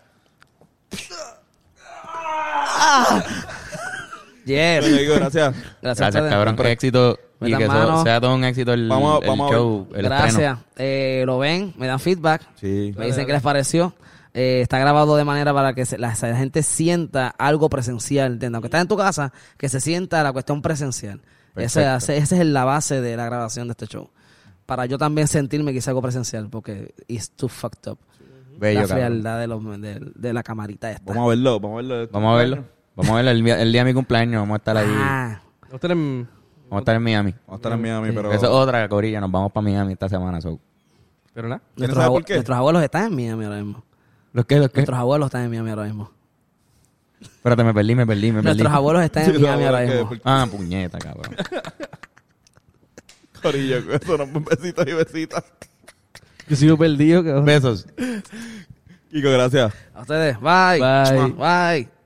D: Yes.
B: Oye, Diego, gracias.
D: Gracias,
A: Gracias, cabrón. Que éxito. Y
D: Metan
A: que eso
D: mano.
A: sea todo un éxito el,
B: Vamos a-
A: el
B: vamos a
A: show, el
D: Gracias. Eh, lo ven, me dan feedback.
B: Sí.
D: Me dicen qué les pareció. Eh, está grabado de manera para que se- la, la gente sienta algo presencial, ¿entiendes? Aunque estás en tu casa, que se sienta la cuestión presencial. Esa
A: Perfecto.
D: esa es la base de la grabación de este show. Para yo también sentirme que hice algo presencial, porque it's too fucked up.
A: Bello,
D: la frialdad de, los, de, de la camarita esta.
B: Vamos a verlo, vamos a verlo.
A: Vamos a verlo. Vamos a verlo el, día- el día de mi cumpleaños. Vamos a estar ahí.
D: Ah,
A: Vamos a estar en Miami.
B: Vamos a estar en Miami, pero...
A: Eso es otra corilla. Nos vamos para Miami esta semana. So.
C: Pero nada.
D: nuestros,
B: sabe
D: abue-
B: por qué?
D: nuestros abuelos están en Miami ahora mismo.
A: ¿Los qué? ¿Los qué?
D: Nuestros abuelos están en Miami ahora mismo.
A: Espérate, me perdí, me perdí, me perdí.
D: Nuestros abuelos están en
B: Sí,
D: Miami ahora mismo.
A: Ah, puñeta, cabrón.
B: Corillo, eso no besitos y besitas.
C: Yo sigo perdido, cabrón.
A: Besos.
B: Kiko, gracias.
D: A ustedes. Bye.
C: Bye.
D: Bye.